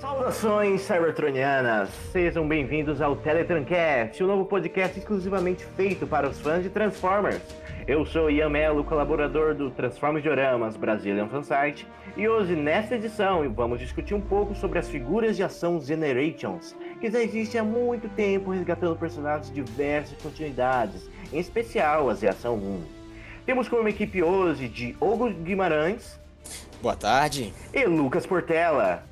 Saudações cybertronianas! Sejam bem-vindos ao Teletrancast, o um novo podcast exclusivamente feito para os fãs de Transformers. Eu sou Ian Mello, colaborador do Transformers Dioramas Brazilian Fansite, e hoje, nesta edição, vamos discutir um pouco sobre as figuras de ação Generations, que já existem há muito tempo resgatando personagens de diversas continuidades, em especial as de Ação 1. Temos como equipe hoje de Hugo Guimarães. Boa tarde. E Lucas Portela.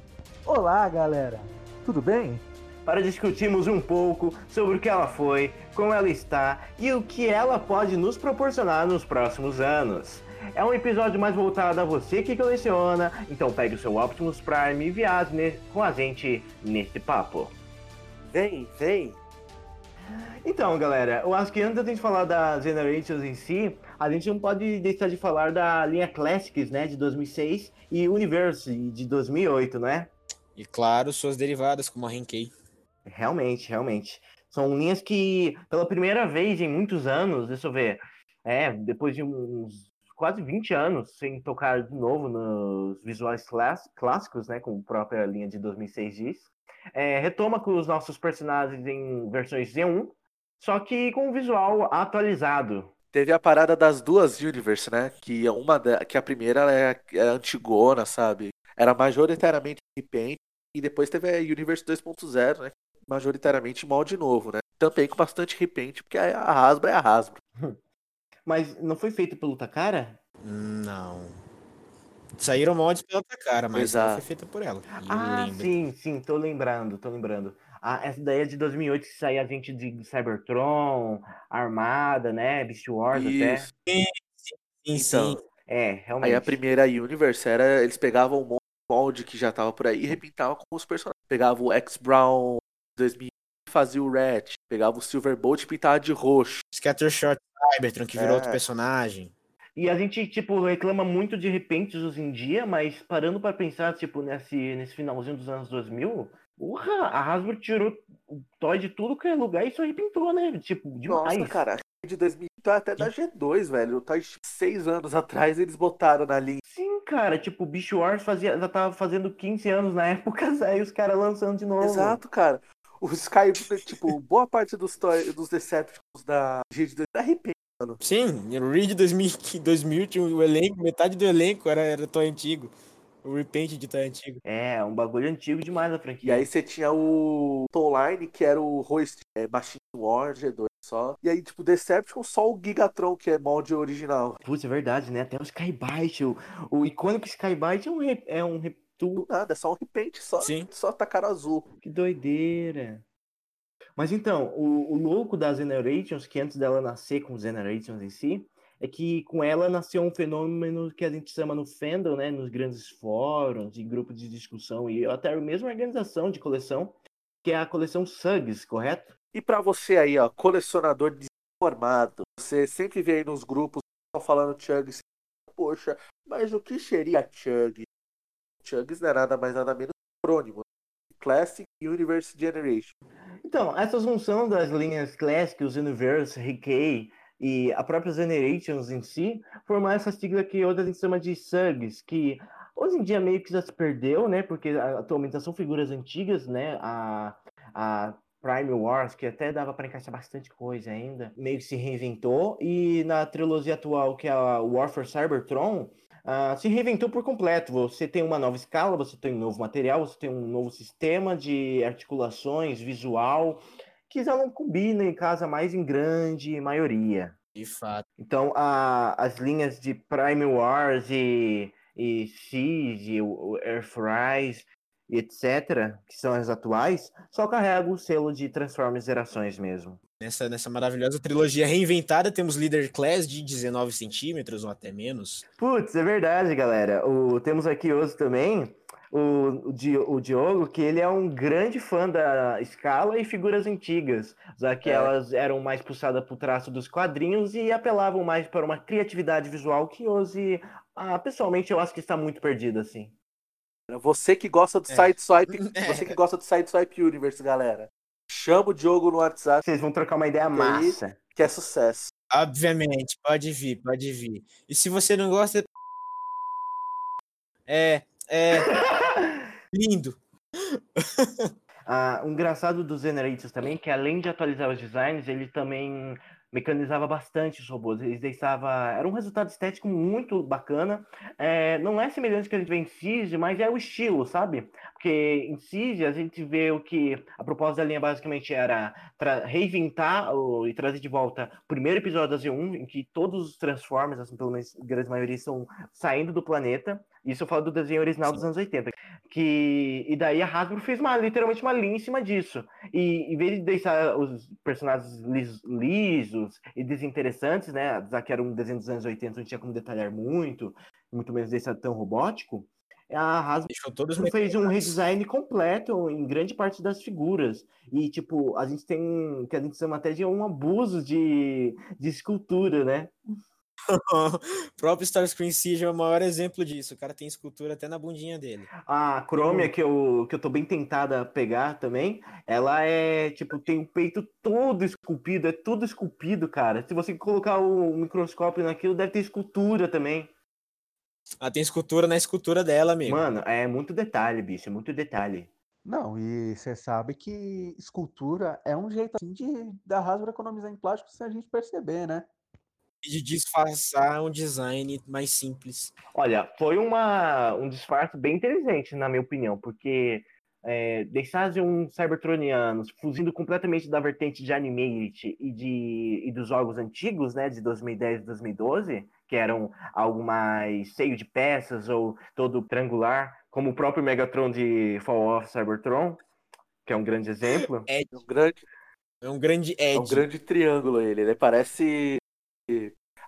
Olá, galera. Tudo bem? Para discutirmos um pouco sobre o que ela foi, como ela está e o que ela pode nos proporcionar nos próximos anos. É um episódio mais voltado a você que coleciona, então pegue o seu Optimus Prime e viaje com a gente nesse papo. Vem, vem! Então, galera, eu acho que antes da gente falar das Generations em si, a gente não pode deixar de falar da linha Classics, né, de 2006 e Universe de 2008, não é? E claro, suas derivadas, como a Henkei. Realmente, realmente. São linhas que, pela primeira vez em muitos anos, deixa eu ver, é, depois de uns quase 20 anos sem tocar de novo nos visuais clássicos, né, como a própria linha de 2006 diz, é, retoma com os nossos personagens em versões Z1, só que com o visual atualizado. Teve a parada das duas Universe, né? Que uma que a primeira é, é antigona, sabe? Era majoritariamente repaint e depois teve a Universe 2.0, né? Majoritariamente molde novo, né? Também com bastante repaint, porque a Hasbro é a Hasbro. Mas não foi feito pelo Takara? Não. Saíram mods pela Takara, mas Exato. não foi feita por ela. Ah, Lembra. sim, sim, tô lembrando, tô lembrando. Ah, essa daí é de 2008 que saía a gente de Cybertron, Armada, né? Beast Wars até. Isso. Sim, sim, Então, sim. É, realmente. Aí a primeira Universe era. Eles pegavam um molde que já tava por aí e repintavam com os personagens. Pegava o X-Brown 2000 e fazia o Rat. Pegava o Silverbolt e pintava de roxo. Scattershot Cybertron, que virou É. outro personagem. E a gente, tipo, reclama muito de repentes hoje em dia, mas parando pra pensar, tipo, nesse, nesse finalzinho dos anos 2000, porra, a Hasbro tirou o toy de tudo que é lugar e só repintou, né? Tipo, demais. Nossa, cara. De 2000 então até da G2, velho. Tá seis anos atrás eles botaram na linha. Sim, cara, tipo, Beast Wars fazia, já tava fazendo 15 anos na época, aí os caras lançando de novo. Exato, cara. O Sky, tipo, boa parte dos, dos Decepticons da G2 era repaint. Sim, o Reed 2000, 2000 tinha o elenco, metade do elenco era, era toy antigo. O repaint de toy antigo. É, um bagulho antigo demais a E franquia. aí você tinha o Line, que era o Hoist, é, Machine War G2 só. E aí, tipo, Decepticon, só o Gigatron, que é molde original. Putz, é verdade, né? Até o Skybite, o, o icônico Skybite é um, é um. Do nada, é só um repaint, só, Sim. só tacaram azul. Que doideira. Mas então, o, o louco das Generations, que antes dela nascer com os Generations em si, é que com ela nasceu um fenômeno que a gente chama no fandom, né? Nos grandes fóruns, em grupos de discussão e até mesmo organização de coleção, que é a coleção Sugs, correto? E pra você aí, ó, colecionador desinformado, você sempre vê aí nos grupos falando Chugs. Poxa, mas o que seria Chug? Chugs não é nada mais nada menos que acrônimo. Classic Universe Generation. Então, essa junção das linhas Classic, os Universe, Rickey e a própria Generations em si, formou essa sigla que hoje a gente chama de SUGs, que hoje em dia meio que já se perdeu, né? Porque atualmente são figuras antigas, né? A, a Prime Wars, que até dava para encaixar bastante coisa ainda, meio que se reinventou. E na trilogia atual, que é a Warfare Cybertron, ah, se reinventou por completo. Você tem uma nova escala, você tem um novo material, você tem um novo sistema de articulações, visual, que já não combina em casa mais em grande maioria. De fato. Então, a- as linhas de Prime Wars e, e Siege, o o Earthrise e etc., que são as atuais, só carregam o selo de Transformers Gerações mesmo. Nessa, nessa maravilhosa trilogia reinventada, temos Leader Class de 19 centímetros ou até menos. Putz, é verdade, galera. O, temos aqui hoje também o, o Diogo, que ele é um grande fã da escala e figuras antigas, já que É. elas eram mais puxadas para o traço dos quadrinhos e apelavam mais para uma criatividade visual que hoje, ah, pessoalmente, eu acho que está muito perdida, assim. Você que gosta do É. Sideswipe, É. você que gosta do Sideswipe Universe, galera. Chama o Diogo no WhatsApp, Vocês vão trocar uma ideia aí? massa. que é sucesso. Obviamente, pode vir, pode vir. E se você não gosta. É, é. Lindo. Ah, o engraçado dos Generators também, que além de atualizar os designs, ele também mecanizava bastante os robôs. Eles deixava. Era um resultado estético muito bacana. É, não é semelhante ao que a gente vê em Siege, mas é o estilo, sabe? Porque em Siege a gente vê o que a proposta da linha basicamente era reinventar o, e trazer de volta o primeiro episódio da Z1, em que todos os Transformers, assim, pelo menos a grande maioria, estão saindo do planeta. Isso eu falo do desenho original Sim. dos anos 80. Que, e daí a Hasbro fez uma, literalmente uma linha em cima disso. E em vez de deixar os personagens lis, lisos e desinteressantes, né? Já que era um desenho dos anos 80, não tinha como detalhar muito, muito menos deixar tão robótico. A Hasbro fez um redesign completo em grande parte das figuras. E, tipo, a gente tem que a gente chama até de um abuso de, de escultura, né? O próprio Starscream Siege é o maior exemplo disso. O cara tem escultura até na bundinha dele. A Chromia, que eu, que eu tô bem tentada a pegar também, ela é, tipo, tem o peito todo esculpido, é tudo esculpido, cara. Se você colocar o microscópio naquilo, deve ter escultura também. Ela tem escultura na escultura dela, amigo. Mano, é muito detalhe, bicho, é muito detalhe. Não, e você sabe que escultura é um jeito assim de da Hasbro economizar em plástico sem a gente perceber, né? De disfarçar um design mais simples. Olha, foi uma, um disfarce bem inteligente, na minha opinião, porque é, deixar de um Cybertronianos fugindo completamente da vertente de Animate e, de, e dos jogos antigos, né, de 2010 e 2012, que eram algo mais cheio de peças ou todo triangular, como o próprio Megatron de Fall of Cybertron, que é um grande exemplo. É um grande, é um grande edge. É um grande triângulo ele, ele parece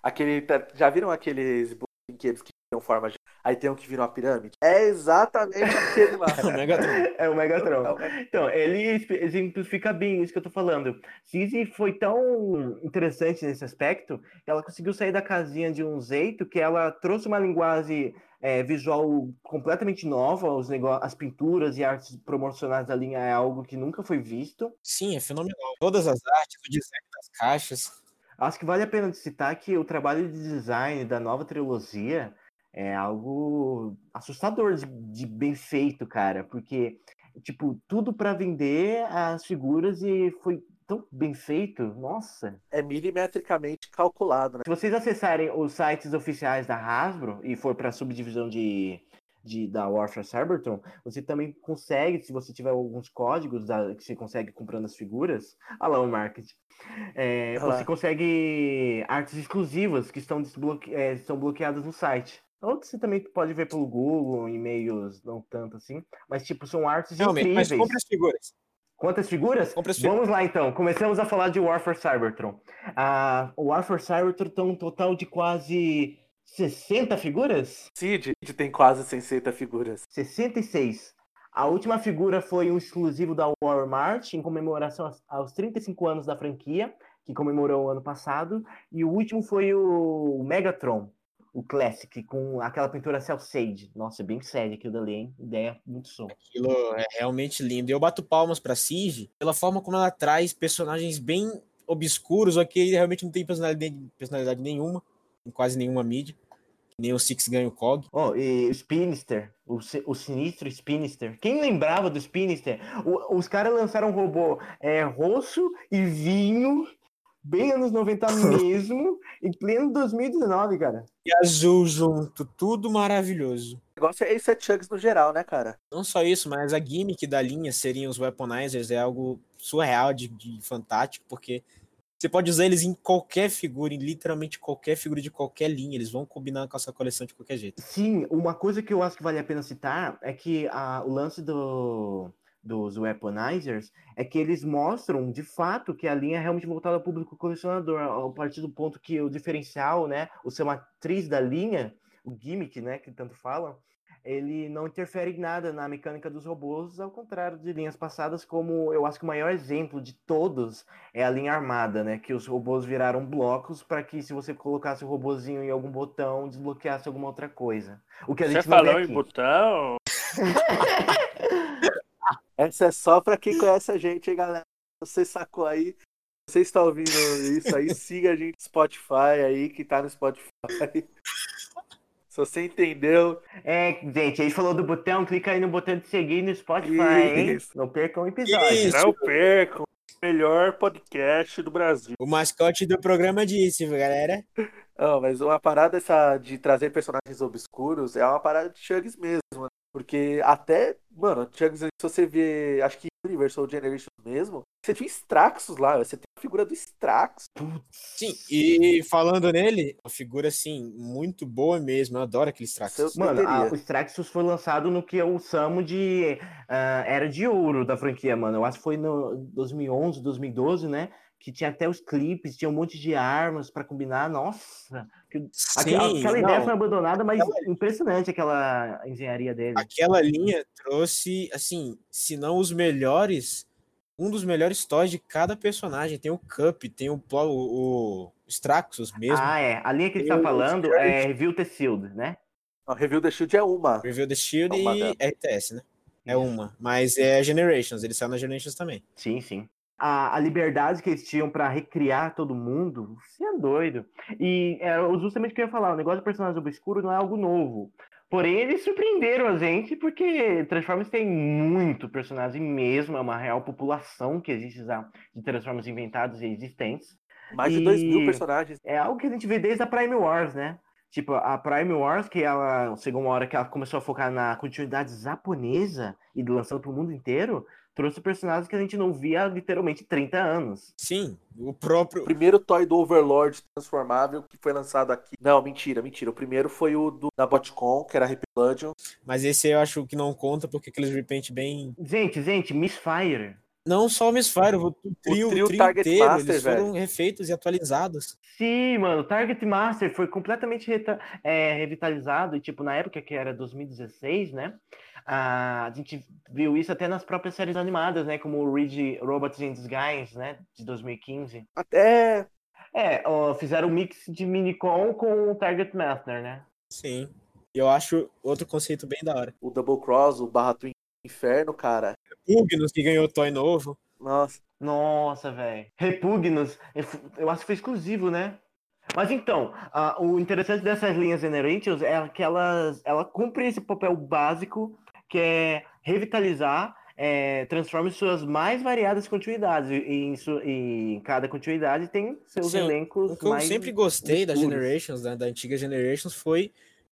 aquele. Já viram aqueles brinquedos que tinham forma de. Aí tem um que vira uma pirâmide? É exatamente aquele lá. é o Megatron. É o Megatron. Então, ele exemplifica bem isso que eu tô falando. Cizi foi tão interessante nesse aspecto que ela conseguiu sair da casinha de um jeito que ela trouxe uma linguagem é, visual completamente nova, os negócios, as pinturas e artes promocionais da linha é algo que nunca foi visto. Sim, é fenomenal. Todas as artes, o design das caixas. Acho que vale a pena citar que o trabalho de design da nova trilogia é algo assustador de, de bem feito, cara, porque tipo tudo para vender as figuras e foi tão bem feito, nossa. É milimetricamente calculado, né? Se vocês acessarem os sites oficiais da Hasbro e for para a subdivisão de, de, da Warfare Cybertron, você também consegue, se você tiver alguns códigos da, que você consegue comprando as figuras, olha lá o marketing, é, você consegue artes exclusivas que estão, desbloque... é, estão bloqueadas no site. Ou você também pode ver pelo Google, e-mails, não tanto assim. Mas, tipo, são artes Realmente, incríveis. Mas compre as figuras. Quantas figuras. Vamos lá, então. Começamos a falar de Warfare Cybertron. Ah, o Warfare Cybertron tem um total de quase 60 figuras? Cid tem quase 60 figuras. 66. A última figura foi um exclusivo da Walmart, em comemoração aos 35 anos da franquia, que comemorou o ano passado. E o último foi o Megatron, o Classic, com aquela pintura Cell Sage. Nossa, é bem sério aquilo dali, hein? Ideia muito som. Aquilo é realmente lindo. Eu bato palmas pra Siege pela forma como ela traz personagens bem obscuros, ou que realmente não tem personalidade, personalidade nenhuma, em quase nenhuma mídia nem o Six ganha o COG. Oh, e o Spinister, o, o sinistro Spinister. Quem lembrava do Spinister? O, os caras lançaram um robô é, roxo e vinho, bem anos 90 mesmo, em pleno 2019, cara. E azul junto, tudo maravilhoso. O negócio é esse Chugs no geral, né, cara? Não só isso, mas a gimmick da linha seriam os Weaponizers, é algo surreal de, de fantástico, porque você pode usar eles em qualquer figura, em literalmente qualquer figura de qualquer linha. Eles vão combinar com a sua coleção de qualquer jeito. Sim, uma coisa que eu acho que vale a pena citar é que a, o lance do, dos weaponizers é que eles mostram de fato que a linha é realmente voltada ao público colecionador, a partir do ponto que o diferencial, né, o ser matriz da linha, o gimmick, né, que tanto falam, ele não interfere em nada na mecânica dos robôs, ao contrário de linhas passadas, como eu acho que o maior exemplo de todos é a linha armada, né? Que os robôs viraram blocos para que se você colocasse o robôzinho em algum botão, desbloqueasse alguma outra coisa. O que a você gente falou em botão? Essa é só para quem conhece a gente, hein, galera? Você sacou aí? Você está ouvindo isso aí? Siga a gente no Spotify aí, que tá no Spotify. Você entendeu. É, gente, aí falou do botão, clica aí no botão de seguir no Spotify, hein? Isso. Não percam o episódio. Isso. Não percam. Melhor podcast do Brasil. O mascote do programa disse, galera. Não, mas uma parada essa de trazer personagens obscuros é uma parada de Chugs mesmo, né? Porque até, mano, Chugs, se você vê, acho que Universal Generation mesmo, você tinha Straxus lá, você tem a figura do Straxus. Sim, e falando nele, uma figura assim, muito boa mesmo. Eu adoro aquele Straxus. Mano, a- o Straxus foi lançado no que eu chamo de ah, Era de Ouro da franquia, mano. Eu acho que foi no 2011, 2012, né? Que tinha até os clipes, tinha um monte de armas pra combinar. Nossa! Sim, aquela, aquela ideia não, foi abandonada, mas impressionante aquela engenharia dele. aquela linha trouxe, assim, se não os melhores, um dos melhores toys de cada personagem. Tem o Cup, tem o, o, o Straxus mesmo. Ah, é. A linha que ele Tem tá o falando é Review the Shield, né? A Review the Shield é uma. Review the Shield Uma e. RTS, né? É uma. Mas é Generations, ele saiu na Generations também. Sim, sim. A, a liberdade que eles tinham pra recriar todo mundo, você é doido. E era justamente o que eu ia falar, o negócio do personagem obscuro não é algo novo. Porém, eles surpreenderam a gente, porque Transformers tem muito personagem mesmo, é uma real população que existe já de Transformers inventados e existentes. Mais de 2 mil personagens. É algo que a gente vê desde a Prime Wars, né? Tipo, a Prime Wars, que ela chegou uma hora que ela começou a focar na continuidade japonesa e lançando pro mundo inteiro, trouxe personagens que a gente não via há literalmente 30 anos. Sim, o próprio. O primeiro toy do Overlord transformável que foi lançado aqui. Não, mentira, mentira. O primeiro foi o do, da Botcon, que era Repludion. Mas esse eu acho que não conta, porque aqueles repaint bem. Gente, gente, Misfire. Não só o Misfire, o trio, o trio trio, Target inteiro, Master, eles foram refeitos e atualizados. Sim, mano, Target Master foi completamente reta- é, revitalizado e, tipo, na época que era 2016, né? A gente viu isso até nas próprias séries animadas, né? Como o Ridge Robots in Disguise, né? De 2015. Até. É, ó, fizeram um mix de Minicon com o Target Master, né? Sim. E eu acho outro conceito bem da hora. O Double Cross, o Barra Twin Inferno, cara. Pugnos, que ganhou toy novo. Nossa. Nossa, velho. Repugnos, eu acho que foi exclusivo, né? Mas então, o interessante dessas linhas Generations é que elas ela cumpre esse papel básico que é revitalizar, é, transforma em suas mais variadas continuidades. E, em, su- e em cada continuidade tem seus Sim, elencos O que eu sempre gostei da obscuros. Generations, da, da antiga Generations, foi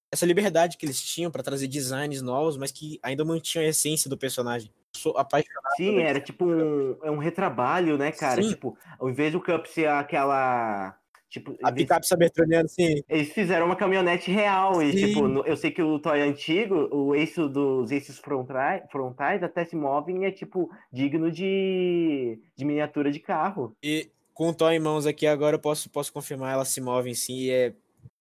essa liberdade que eles tinham pra trazer designs novos, mas que ainda mantinham a essência do personagem. Sou apaixonado. Sim, era tipo um, é um retrabalho, né, cara? Sim. Tipo, ao invés do Cup ser aquela. Tipo, A picape sabertroniana, sim. Eles fizeram uma caminhonete real e, Sim. tipo, eu sei que o toy antigo, o eixo dos eixos frontais, frontais até se movem e é, tipo, digno de, de miniatura de carro. E com o toy em mãos aqui agora eu posso, posso confirmar, elas se movem sim e é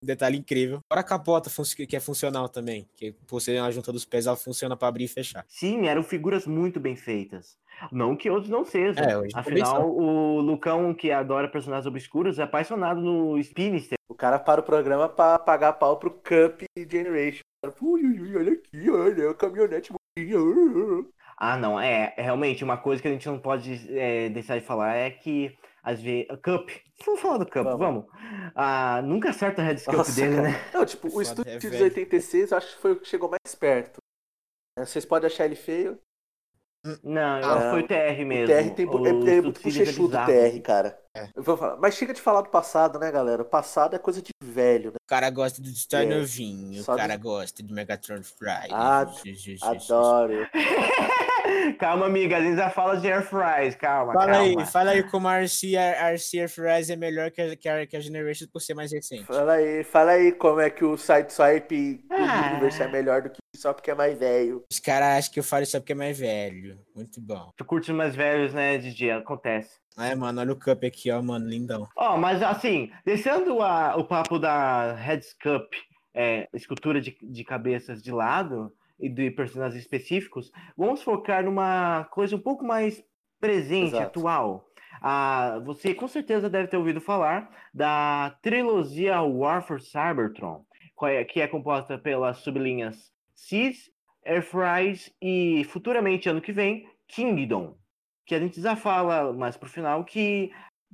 detalhe incrível. Fora a capota que é funcional também, que por ser uma junta dos pés, ela funciona pra abrir e fechar. Sim, eram figuras muito bem feitas. Não que outros não sejam. É, Afinal, o Lucão, que adora personagens obscuros, é apaixonado no Spinister. O cara para o programa pra pagar pau pro Cup Generation. Ui, ui, ui, olha aqui, olha, a caminhonete bonitinha. Ah, não, é, é realmente uma coisa que a gente não pode é, deixar de falar é que às vezes. Cup. Vamos falar do Cup, Vamos. vamos. Ah, nunca acerta a Red Cup Nossa, dele, cara. né? Não, tipo, o Estúdio é de velho. 86 eu acho que foi o que chegou mais perto. É, Vocês podem achar ele feio. Não, eu Ah, foi o TR O mesmo. TR tem, O é, é muito é bochechudo o. TR, cara. É. Eu vou falar. Mas chega de falar do passado, né, galera? O passado é coisa de velho, né? O cara gosta de toy É, novinho, só o cara de- gosta de Megatron Fry. Ah, Adoro. calma, amiga, a gente já fala de Air Fries, calma, Fala calma. aí, fala aí como a RC, a RC Air Fries é melhor que a, que a, que a Generation por ser mais recente. Fala aí, fala aí como é que o Sideswipe do Ah. Universe é melhor do que só porque é mais velho. Os caras acham que eu falo só porque é mais velho. Muito bom. Tu curte os mais velhos, né, DJ? Acontece. É, mano, olha o cup aqui, ó, mano, lindão. Ó, mas assim, deixando a- o papo da Heads Cup, é, escultura de, de cabeças de lado e de personagens específicos, vamos focar numa coisa um pouco mais presente, Exato. atual. Ah, você com certeza deve ter ouvido falar da trilogia War for Cybertron, é- que é composta pelas sublinhas Cis, Airfries e futuramente, ano que vem, Kingdom. Que a gente já fala mais pro final que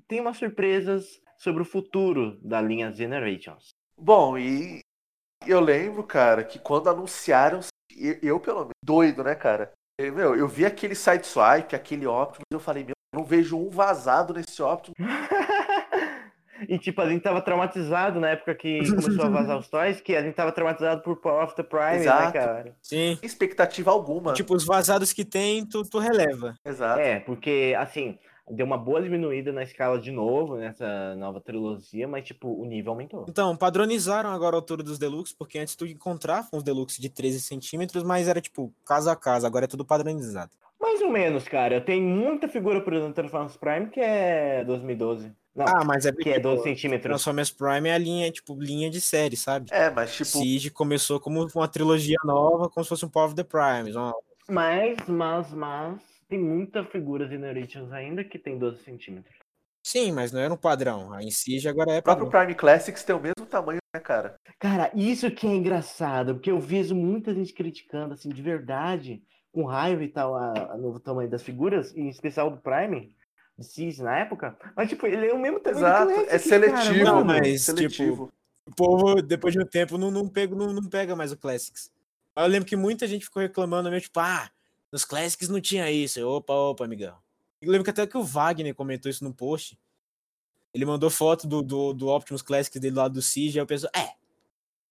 tem umas surpresas sobre o futuro da linha Generations. Bom, e Eu lembro, cara, que quando anunciaram, eu, pelo menos, doido, né, cara? Eu, meu, eu vi aquele sideswipe, aquele Optimus, eu falei, meu, eu não vejo um vazado nesse Optimus. E, tipo, a gente tava traumatizado na época que começou a vazar os toys, que a gente tava traumatizado por Power of the Prime, né, Exato. cara? Sim. Expectativa alguma. Tipo, os vazados que tem, tu, tu releva. Exato. É, porque, assim, deu uma boa diminuída na escala de novo, nessa nova trilogia, mas, tipo, o nível aumentou. Então, padronizaram agora a altura dos deluxe, porque antes tu encontrava uns deluxe de 13 centímetros, mas era tipo casa a casa, agora é tudo padronizado. Mais ou menos, cara. Tem muita figura, por exemplo, no Transformers Prime que é 2012. Não, Ah, mas é que é 12 centímetros. Transformers Prime é a linha, tipo, linha de série, sabe? É, mas tipo, Siege começou como uma trilogia nova, como se fosse um Power of the Primes. uma- Mas, mas, mas, tem muita figura Generations ainda que tem 12 centímetros. Sim, mas não era um padrão. A em Siege agora é o próprio padrão. Prime Classics tem o mesmo tamanho, né, cara? Cara, isso que é engraçado, porque eu vejo muita gente criticando, assim, de verdade, com raiva e tal, a, a novo tamanho das figuras, em especial do Prime, de Siege na época, mas, tipo, ele é o mesmo tamanho Exato. do É seletivo, Não, mano. mas, seletivo. O povo, depois de um tempo, não, não, pega, não, não pega mais o Classics. Eu lembro que muita gente ficou reclamando, meio tipo, ah, nos Classics não tinha isso. Eu, opa, opa, amigão. Eu lembro que até que o Wagner comentou isso no post. Ele mandou foto do, do, do Optimus Classics dele lá do Siege, aí eu penso, é,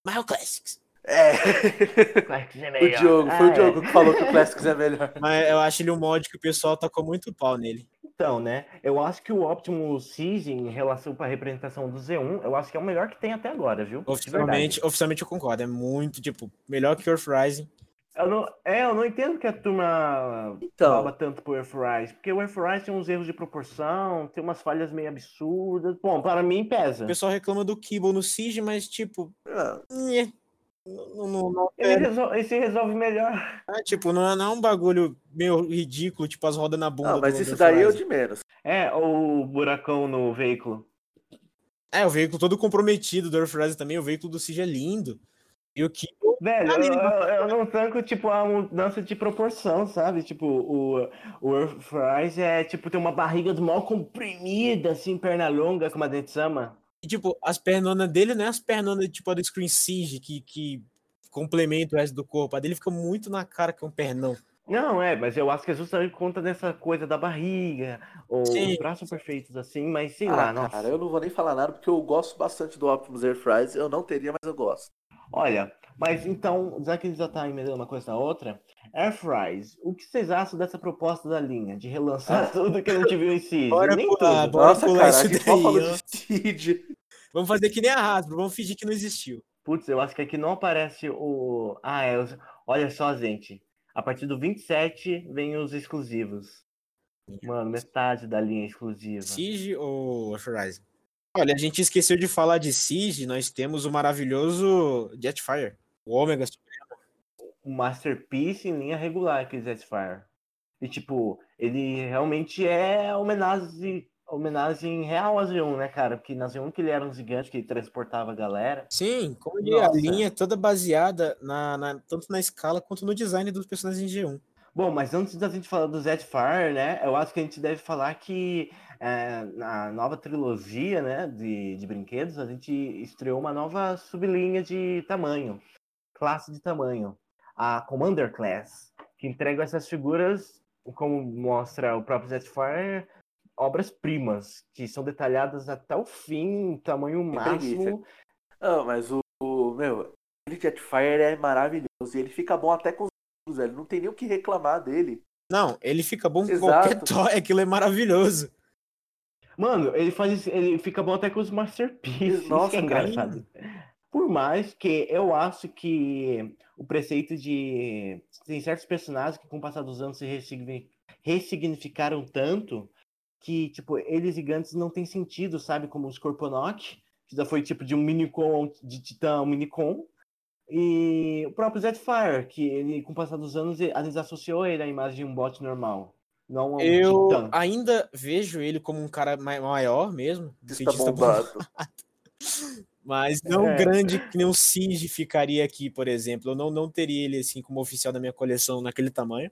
mas é o Classics. É. Classics é o melhor. Diogo, foi Ah, o Diogo que falou que o Classics é melhor. Mas eu acho ele um mod que o pessoal tacou muito pau nele. Então, né? Eu acho que o Optimus Siege, em relação para a representação do Z1, eu acho que é o melhor que tem até agora, viu? Oficialmente, oficialmente eu concordo. É muito, tipo, melhor que Earth Rising. Eu não, é, eu não entendo que a turma Então. baba tanto pro Earthrise, porque o Earthrise tem uns erros de proporção, tem umas falhas meio absurdas. Bom, para mim pesa. O pessoal reclama do Kibble no Siege, mas, tipo, Ah, nhé. não, não, não, Ele, é, resol- ele se resolve melhor. é, tipo, não é, não é um bagulho meio ridículo, tipo as rodas na bunda. Não, mas do- isso daí é o de menos. É, ou o buracão no veículo. É, o veículo todo comprometido do Earth Rising também, o veículo do Siege é lindo. E o Kibble, Velho, eu, né? eu- eu não tanco, tipo, a mudança de proporção, sabe? Tipo, o, o Earthrise é, tipo, tem uma barriga do mal comprimida, assim, perna longa, como a gente chama. e, tipo, as pernonas dele não é as pernonas, tipo, a do Screen Siege, que, que complementa o resto do corpo. A dele fica muito na cara que é um pernão. Não, é, mas eu acho que é justamente conta dessa coisa da barriga, ou Sim. os braços perfeitos, assim, mas sei Ah, lá, nossa. cara, eu não vou nem falar nada porque eu gosto bastante do Optimus Air Fries. Eu não teria, mas eu gosto. Olha, mas então, já que ele já tá emendando uma coisa na outra, Airfries, o que vocês acham dessa proposta da linha, de relançar tudo que a gente viu em si? Bora Nem pular, tudo. bora Nossa, pular cara, isso daí, falou ó. de Seed. Vamos fazer que nem a Hasbro, vamos fingir que não existiu. Putz, eu acho que aqui não aparece o. Ah, é. Olha só, gente. A partir do 27 vem os exclusivos. Mano, metade da linha exclusiva. Siege ou Rising? Olha, a gente esqueceu de falar de Siege, nós temos o maravilhoso Jetfire, o Ômega. Um Masterpiece em linha regular, aquele Jetfire. E, tipo, ele realmente é homenagem, homenagem real a Z1, né, cara? Porque na Z1 que ele era um gigante que transportava a galera. Sim, como diria, a linha é toda baseada na, na- tanto na escala quanto no design dos personagens em G1. Bom, mas antes da gente falar do Jetfire, né? Eu acho que a gente deve falar que é, na nova trilogia, né, de, de brinquedos, a gente estreou uma nova sublinha de tamanho, classe de tamanho, a Commander Class, que entrega essas figuras, como mostra o próprio Jetfire, obras-primas, que são detalhadas até o fim, tamanho máximo. Ah, mas o, o- meu, aquele Jetfire é maravilhoso. E ele fica bom até com os velho. Não tem nem o que reclamar dele. Não, ele fica bom com qualquer toy, aquilo é maravilhoso. Mano, ele faz ele fica bom até com os masterpieces, Nossa, isso que é engraçado. Por mais que eu acho que o preceito de tem certos personagens que com o passar dos anos se ressigni- ressignificaram tanto que tipo eles gigantes não tem sentido, sabe, como o Scorponok, que já foi tipo de um minicon de titã um minicon. E o próprio Jetfire, que ele, com o passar dos anos, ele- gente associou ele à imagem de um bot normal. Não a um Eu titã. ainda vejo ele como um cara mai- maior mesmo, um cientista bombado. mas não É. grande que nem o Siege ficaria aqui, por exemplo. Eu não, não teria ele assim como oficial da minha coleção naquele tamanho.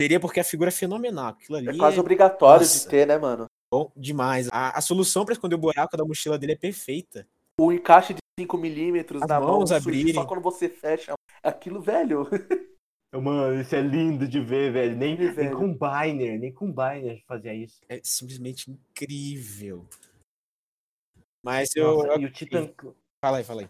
Teria porque a figura é fenomenal. Aquilo ali É quase é obrigatório Nossa. de ter, né, mano? bom demais. A, a solução para esconder o buraco da mochila dele é perfeita. o encaixe de 5mm As na mão, abrirem. só quando você fecha aquilo, velho. Mano, isso é lindo de ver, velho. Nem, De ver, nem velho. Combiner, nem Combiner fazia isso. É simplesmente incrível. Mas eu. Nossa, eu- e o Titan, Fala aí, fala aí.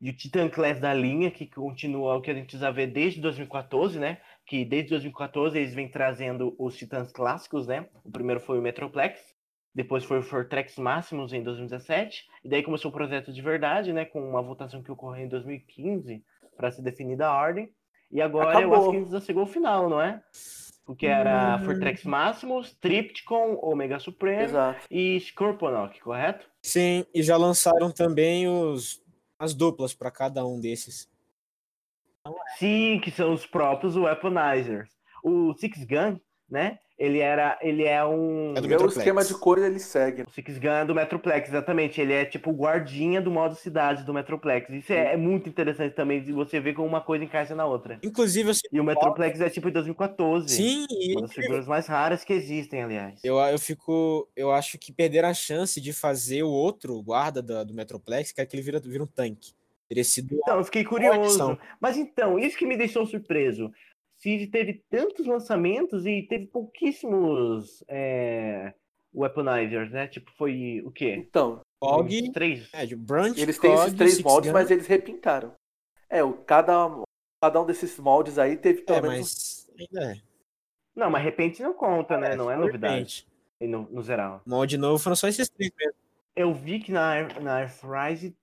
e o Titan Class da linha, que continua o que a gente já vê desde 2014, né? Que desde 2014 eles vêm trazendo os Titãs clássicos, né? O primeiro foi o Metroplex, depois foi o Fortrex Maximus em 2017, e daí começou o projeto de verdade, né? Com uma votação que ocorreu em 2015 para ser definida a ordem. E agora eu Acabou. acho que eles já chegou ao final, não é? Porque era Hum. Fortrex Maximus, Tripticon, Omega Supremo Exato. e Scorponok, correto? Sim, e já lançaram também os, as duplas para cada um desses. Sim, que são os próprios weaponizers. O Six Gun, né? Ele era, ele é um É do É o esquema de cor ele segue. o Six Gun é do Metroplex, exatamente. Ele é tipo o guardinha do modo cidade do Metroplex. Isso é, é muito interessante também de você ver como uma coisa encaixa na outra. Inclusive, eu, E o Metroplex é tipo em 2014. sim, Uma das figuras mais raras que existem, aliás. eu, eu fico. Eu acho que perderam a chance de fazer o outro guarda da- do Metroplex, que é que ele vira, vira um tanque. Teria sido. Então, eu fiquei curioso. Mas então, isso que me deixou surpreso. Civ teve tantos lançamentos e teve pouquíssimos é, weaponizers, né? Tipo, foi o quê? Então, Uns Três? é, de Brunch, eles têm esses Cog, três Six moldes, Gun. mas eles repintaram. É, o, cada, cada um desses moldes aí teve pelo É, menos. mas ainda é. Não, mas repente não conta, né? Não é de novidade no, no geral. Molde novo foram só esses três mesmo. Eu vi que na, na Airfrise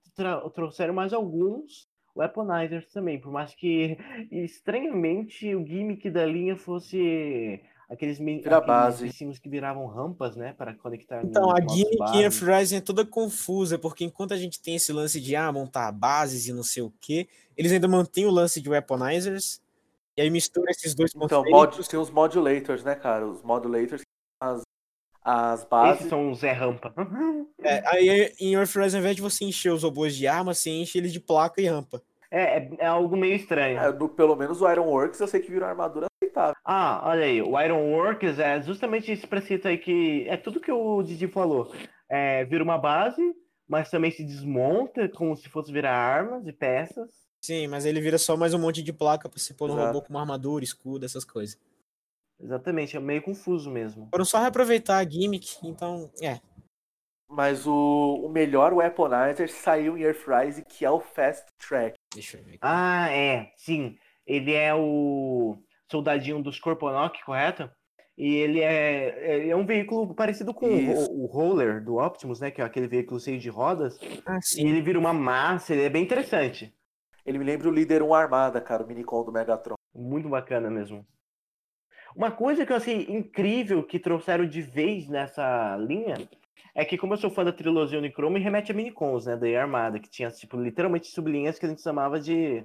trouxeram mais alguns weaponizers também, por mais que estranhamente o gimmick da linha fosse aqueles, aqueles que viravam rampas, né, para conectar Então, nos a gimmick em. Earthrise é toda confusa, porque enquanto a gente tem esse lance de ah, montar bases e não sei o que, eles ainda mantêm o lance de weaponizers, e aí mistura esses dois Então, conceitos. mod, tem os modulators, né, cara? Os modulators, as bases. Esses são os Zé Rampa. É, aí em Earthrise, ao invés de você encher os robôs de arma, você enche eles de placa e rampa. É, é, é algo meio estranho. É, do- pelo menos o Ironworks eu sei que virou armadura aceitável. Ah, olha aí, o Iron Workers é justamente esse preceito aí que é tudo que o Didi falou. É, vira uma base, mas também se desmonta como se fosse virar armas e peças. Sim, mas ele vira só mais um monte de placa pra você pôr no Exato. robô com uma armadura, escudo, essas coisas. Exatamente, é meio confuso mesmo. Foram só reaproveitar a gimmick, então, é. Mas o, o melhor Weaponizer saiu em Earthrise, que é o Fast Track. Deixa eu ver. aqui. Ah, é, sim. Ele é o soldadinho dos Scorponok, correto? E ele é, ele é um veículo parecido com o, o Roller do Optimus, né? Que é aquele veículo cheio de rodas. Ah, E ele vira uma massa, ele é bem interessante. Ele me lembra o Líder 1 Armada, cara, o Minicon do Megatron. Muito bacana mesmo. Uma coisa que eu achei incrível que trouxeram de vez nessa linha é que, como eu sou fã da trilogia Unicron, me remete a Minicons, né? Da Armada, que tinha, tipo, literalmente sublinhas que a gente chamava de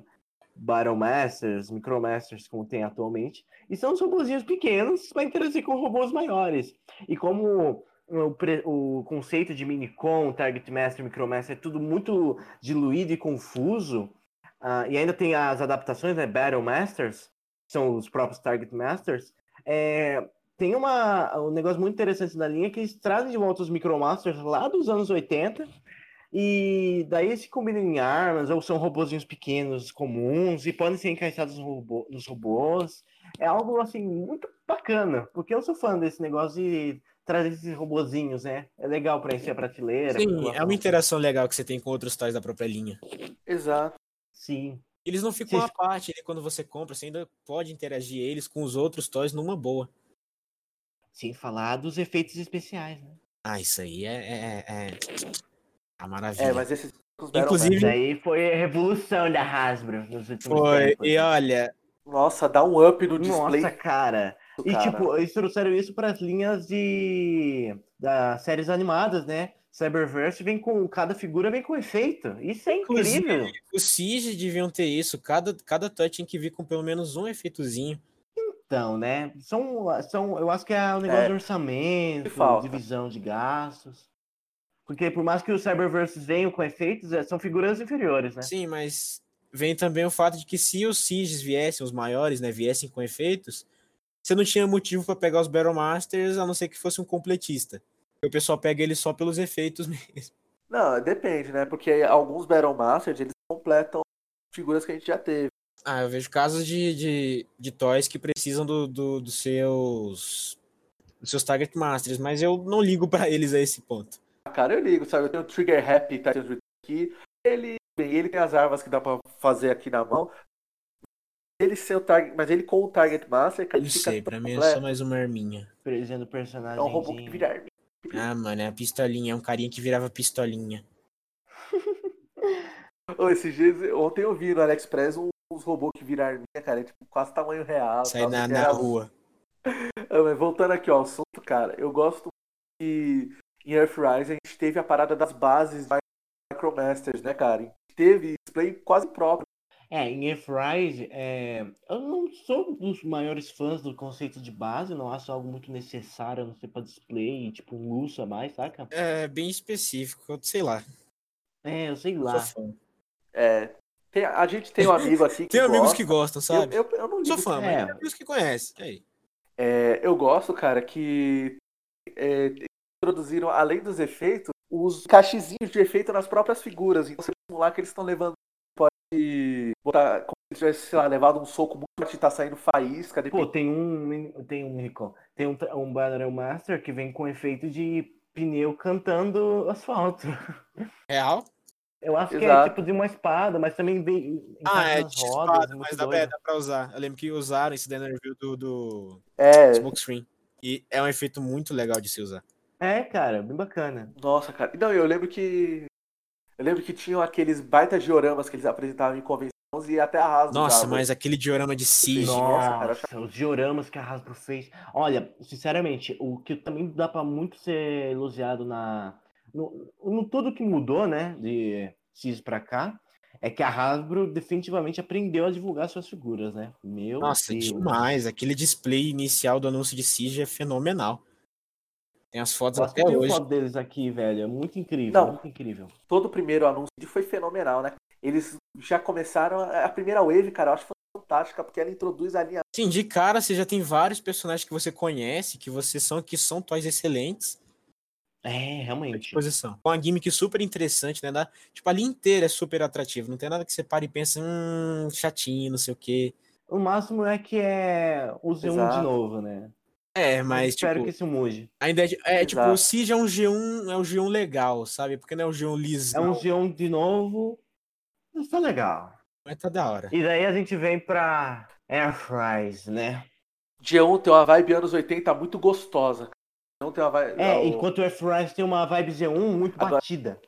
Battle Masters, Micromasters, como tem atualmente. E são os robôzinhos pequenos para interagir com robôs maiores. E como o, o conceito de Minicon, Target Master, Micromaster é tudo muito diluído e confuso, ah, e ainda tem as adaptações, né? Battle Masters, são os próprios Target Masters. É, tem uma, um negócio muito interessante na linha que eles trazem de volta os Micromasters lá dos anos 80. E daí eles se combinam em armas, ou são robozinhos pequenos, comuns, e podem ser encaixados no robô- nos robôs. É algo, assim, muito bacana, porque eu sou fã desse negócio de trazer esses robozinhos, né? É legal para encher a prateleira. Sim, é uma interação legal que você tem com outros tais da própria linha. Exato. Sim. Eles não ficam Vocês- à parte, ele, quando você compra, você ainda pode interagir eles com os outros toys numa boa. Sem falar dos efeitos especiais, né? Ah, isso aí é, é, é... a maravilha. É, mas esses Inclusive- Isso aí foi a revolução da Hasbro nos últimos Foi, tempos. e olha, Nossa, dá um up no display. Nossa, cara. E cara. tipo, eles trouxeram isso para as linhas de das séries animadas, né? Cyberverse vem com cada figura vem com efeito. Isso é Inclusive, incrível. os Siege deviam ter isso. Cada, cada touch tinha que vir com pelo menos um efeitozinho. Então, né? São, são, eu acho que é o negócio É, de orçamento, divisão de gastos. Porque por mais que os Cyberverses venham com efeitos, é, são figuras inferiores, né? Sim, mas vem também o fato de que se os Sieges viessem, os maiores, né, viessem com efeitos, você não tinha motivo para pegar os Battle Masters, a não ser que fosse um completista. O pessoal pega ele só pelos efeitos mesmo. Não, depende, né? Porque alguns Battle Masters, eles completam figuras que a gente já teve. Ah, eu vejo casos de, de, de toys que precisam do, do, dos seus dos seus Target Masters, mas eu não ligo pra eles a esse ponto. Cara, eu ligo, sabe? Eu tenho o Trigger Happy Return aqui. Ele, bem, ele tem as armas que dá pra fazer aqui na mão. Ele ser o target, mas ele com o Target Master, cara, Não ele fica sei, pra mim é completo. só mais uma arminha. Presendo o É personagem. um robô que vira arminha. Ah, mano, é a pistolinha, é um carinha que virava pistolinha. Ô, esses dias, ontem eu vi no AliExpress uns robôs que viram arminha, cara, é tipo quase tamanho real. Sair tal, na, que na era- rua. Ah, mas voltando aqui ao assunto, cara, eu gosto que em Earthrise a gente teve a parada das bases da Micromasters, né, cara? A gente teve display quase próprio. É, em Earthrise, é... eu não sou dos maiores fãs do conceito de base, não acho algo muito necessário, não ser pra display, tipo um luxo a mais, saca? É bem específico, eu sei lá. É, eu sei eu lá. É, tem- a gente tem um amigo aqui que Tem amigos gosta. que gostam, Eu, sabe? eu, eu não Sou fã, mas É. tem amigos que conhecem. E aí? É, eu gosto, cara, que é, introduziram, além dos efeitos, os cachezinhos de efeito nas próprias figuras. Então, você simular que eles estão levando. Botar como se tivesse, sei lá, levado um soco muito forte e tá saindo faísca. Pô, depende- tem um. Tem um Rico. Tem um, um Battle Master que vem com efeito de pneu cantando asfalto. Real? Eu acho que é Exato. tipo de uma espada, mas também vem. Ah, é de rodas, espada, muito mas dá, é, dá pra usar. Eu lembro que usaram isso daí no review do, do É, Smokescreen. E é um efeito muito legal de se usar. É, cara, bem bacana. nossa, cara. Não, eu lembro que. Eu lembro que tinham aqueles baita dioramas que eles apresentavam em convenções e até a Hasbro Nossa, usava. mas aquele diorama de Siege. Nossa, cara, os dioramas que a Hasbro fez. Olha, sinceramente, o que também dá pra muito ser elogiado na no, no tudo que mudou, né, de X pra cá, é que a Hasbro definitivamente aprendeu a divulgar suas figuras, né? Meu Nossa, Deus. demais. Aquele display inicial do anúncio de Siege é fenomenal. Tem as fotos Eu até tem hoje. foto deles aqui, velho. É muito incrível, Não. muito incrível. Todo o primeiro anúncio foi fenomenal, né? Eles já começaram. A primeira wave, cara, eu acho fantástica, porque ela introduz a linha. Sim, de cara você já tem vários personagens que você conhece, que você são que são toys excelentes É, realmente. disposição. Com uma gimmick super interessante, né? Da, tipo, a linha inteira é super atrativa. Não tem nada que você pare e pense, hum, chatinho, não sei o quê. O máximo é que é o Z1 de novo, né? É, mas, Espero tipo, que isso mude. ainda é, é tipo, o Siege é um G1, é um G1 legal, sabe? Porque não é um G1 É lisão, um Z1 de novo. Isso tá legal. mas tá da hora. E daí a gente vem pra Air Fries, né? G1 tem uma vibe anos 80 muito gostosa. Não tem uma vibe. É, o- enquanto o Air Fries tem uma vibe Z1 muito Agora- batida.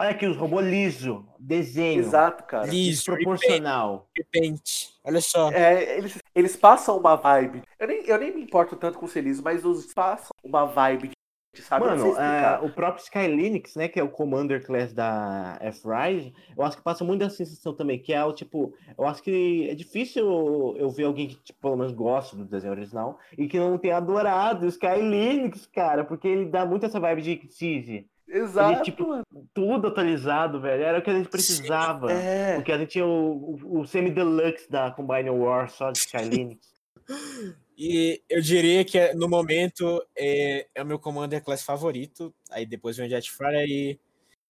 Olha aqui os robôs liso, desenho, Exato, cara. Liso, desproporcional. repente. Olha só. É, eles, eles passam uma vibe. Eu nem, eu nem me importo tanto com ser liso, mas os passam uma vibe de, sabe? Mano, é, o próprio Sky Linux, né, que é o Commander Class da F-Rise, eu acho que passa muito essa sensação também, que é o tipo, eu acho que é difícil eu, ver alguém que, tipo, pelo menos gosta do desenho original e que não tenha adorado o Sky Linux, cara, porque ele dá muito essa vibe de Siege. Exato, tipo, mano. Tudo atualizado, velho, era o que a gente precisava. É. Porque a gente tinha o, o, o semi-deluxe da Combine War só de Sky Linux. E eu diria que no momento é, é o meu Commander Class favorito. Aí depois vem o Jetfire e.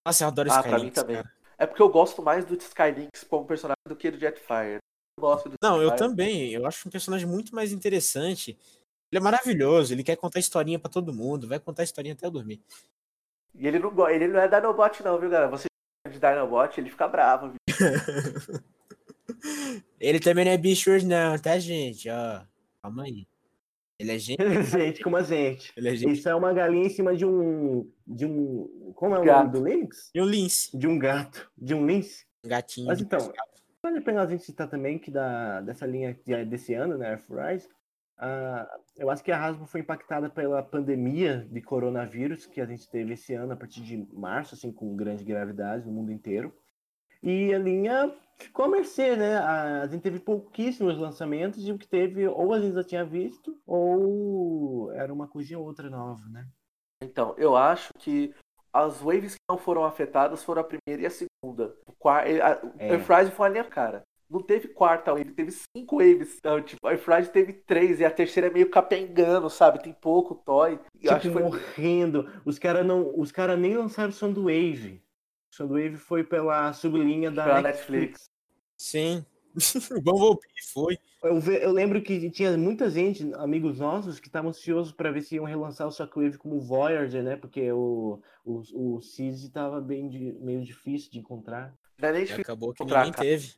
Nossa, eu adoro Ah, Sky pra mim também. cara. É porque eu gosto mais do Skylynx como personagem do que do Jetfire. Eu gosto do Não, eu também. Eu acho um personagem muito mais interessante. Ele é maravilhoso, ele quer contar historinha pra todo mundo, vai contar historinha até eu dormir. E ele não, ele não é Dinobot, não, viu, galera? Você de Dinobot, ele fica bravo. viu? Ele também não é bicho não, tá, gente? Ó, calma aí. Ele é gente. gente, como a gente. Ele é gente. Isso é uma galinha em cima de um. De um. Como é o Gato. nome do Linux? E o Lince, De um gato. De um lince. um gatinho. Mas de então, vale a pena a gente citar também que da, dessa linha de- desse ano, né, Airfries, ah, eu acho que a Hasbro foi impactada pela pandemia de coronavírus que a gente teve esse ano, a partir de março, assim, com grande gravidade no mundo inteiro. E a linha ficou à mercê, né? A, a gente teve pouquíssimos lançamentos e o que teve, ou a gente já tinha visto, ou era uma coisinha ou outra nova, né? Então, eu acho que as waves que não foram afetadas foram a primeira e a segunda. O quar- a- É. Foi a linha cara. Não teve quarta wave, teve cinco waves. Então, tipo, a Airfryer teve três, e a terceira é meio capengando, sabe? Tem pouco toy. E tipo, acho que foi... morrendo. Os caras não, os cara nem lançaram Soundwave. Soundwave foi pela sublinha da Pela Netflix. Netflix. Sim. o Bumblebee foi. Eu, eu lembro que tinha muita gente, amigos nossos, que estavam ansiosos para ver se iam relançar o Shockwave como Voyager, né? Porque o, o, o Cisne tava bem de, meio difícil de encontrar. Não é difícil. acabou que comprar, ninguém cara. teve.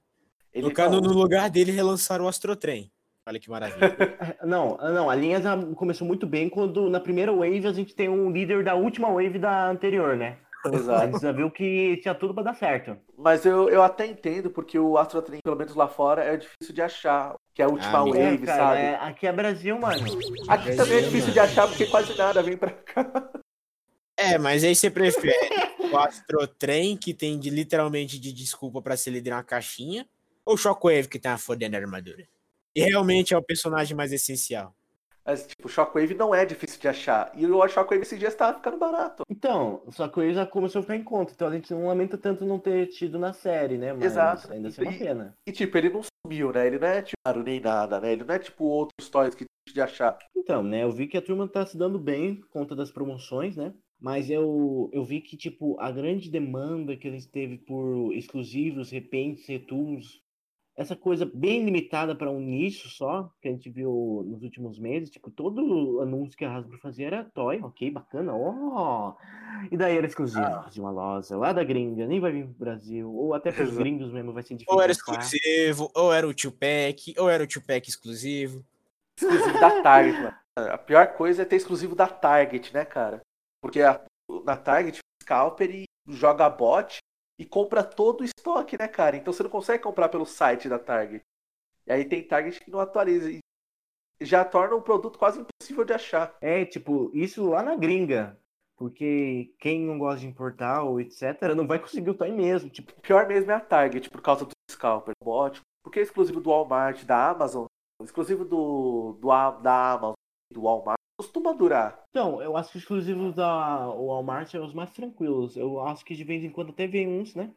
Ele, No, no- lugar dele, relançaram o Astrotrem. Olha que maravilha. É, Não, não, a linha já começou muito bem quando na primeira wave a gente tem um líder da última wave da anterior, né? A Exato. gente já viu que tinha tudo para dar certo. Mas eu, eu até entendo, porque o Astro Train, pelo menos lá fora, é difícil de achar. Que é a última Ah, amigo. É, wave, cara, sabe? é- aqui é Brasil, mano. Aqui também é difícil mano. de achar, porque quase nada vem pra cá. É, mas aí você prefere o Astrotrem, que tem de, literalmente de desculpa pra se liderar uma caixinha, ou o Shockwave, que tem uma fodendo armadura? E realmente é o personagem mais essencial. Mas, tipo, Shockwave não é difícil de achar. E o Shockwave esses dias tava ficando barato. Então, só que ele já começou a ficar em conta, então a gente não lamenta tanto não ter tido na série, né? Mas Exato. ainda assim é uma pena. E, tipo, ele não sumiu, né? Ele não é, tipo, nem nada, né? Ele não é, tipo, outros toys que difícil de achar. Então, né, eu vi que a turma tá se dando bem por conta das promoções, né? Mas eu, eu vi que, tipo, a grande demanda que eles teve por exclusivos, repentes, returns, essa coisa bem limitada para um nicho só, que a gente viu nos últimos meses, tipo, todo anúncio que a Hasbro fazia era toy, ok, bacana, ó. E daí era exclusivo Ah. de uma loja lá da gringa, nem vai vir pro Brasil, ou até pros Exato. gringos mesmo vai ser difícil. Ou era exclusivo, ou era o Tio Pack, ou era o Tio Pack exclusivo. Exclusivo da Target, mano. A pior coisa é ter exclusivo da Target, né, cara? Porque a- na Target, o Scalper e joga bot e compra todo o estoque, né, cara? Então você não consegue comprar pelo site da Target. E aí tem Target que não atualiza. E já torna o produto quase impossível de achar. É, tipo, isso lá na gringa. Porque quem não gosta de importar ou etc, não vai conseguir o toy mesmo. Tipo, O pior mesmo é a Target, por causa do Scalper, bot. Porque é exclusivo do Walmart, da Amazon, exclusivo do, do da Amazon, do Walmart, costuma durar. então, eu acho que os exclusivos da Walmart são os mais tranquilos. Eu acho que de vez em quando até vem uns, né?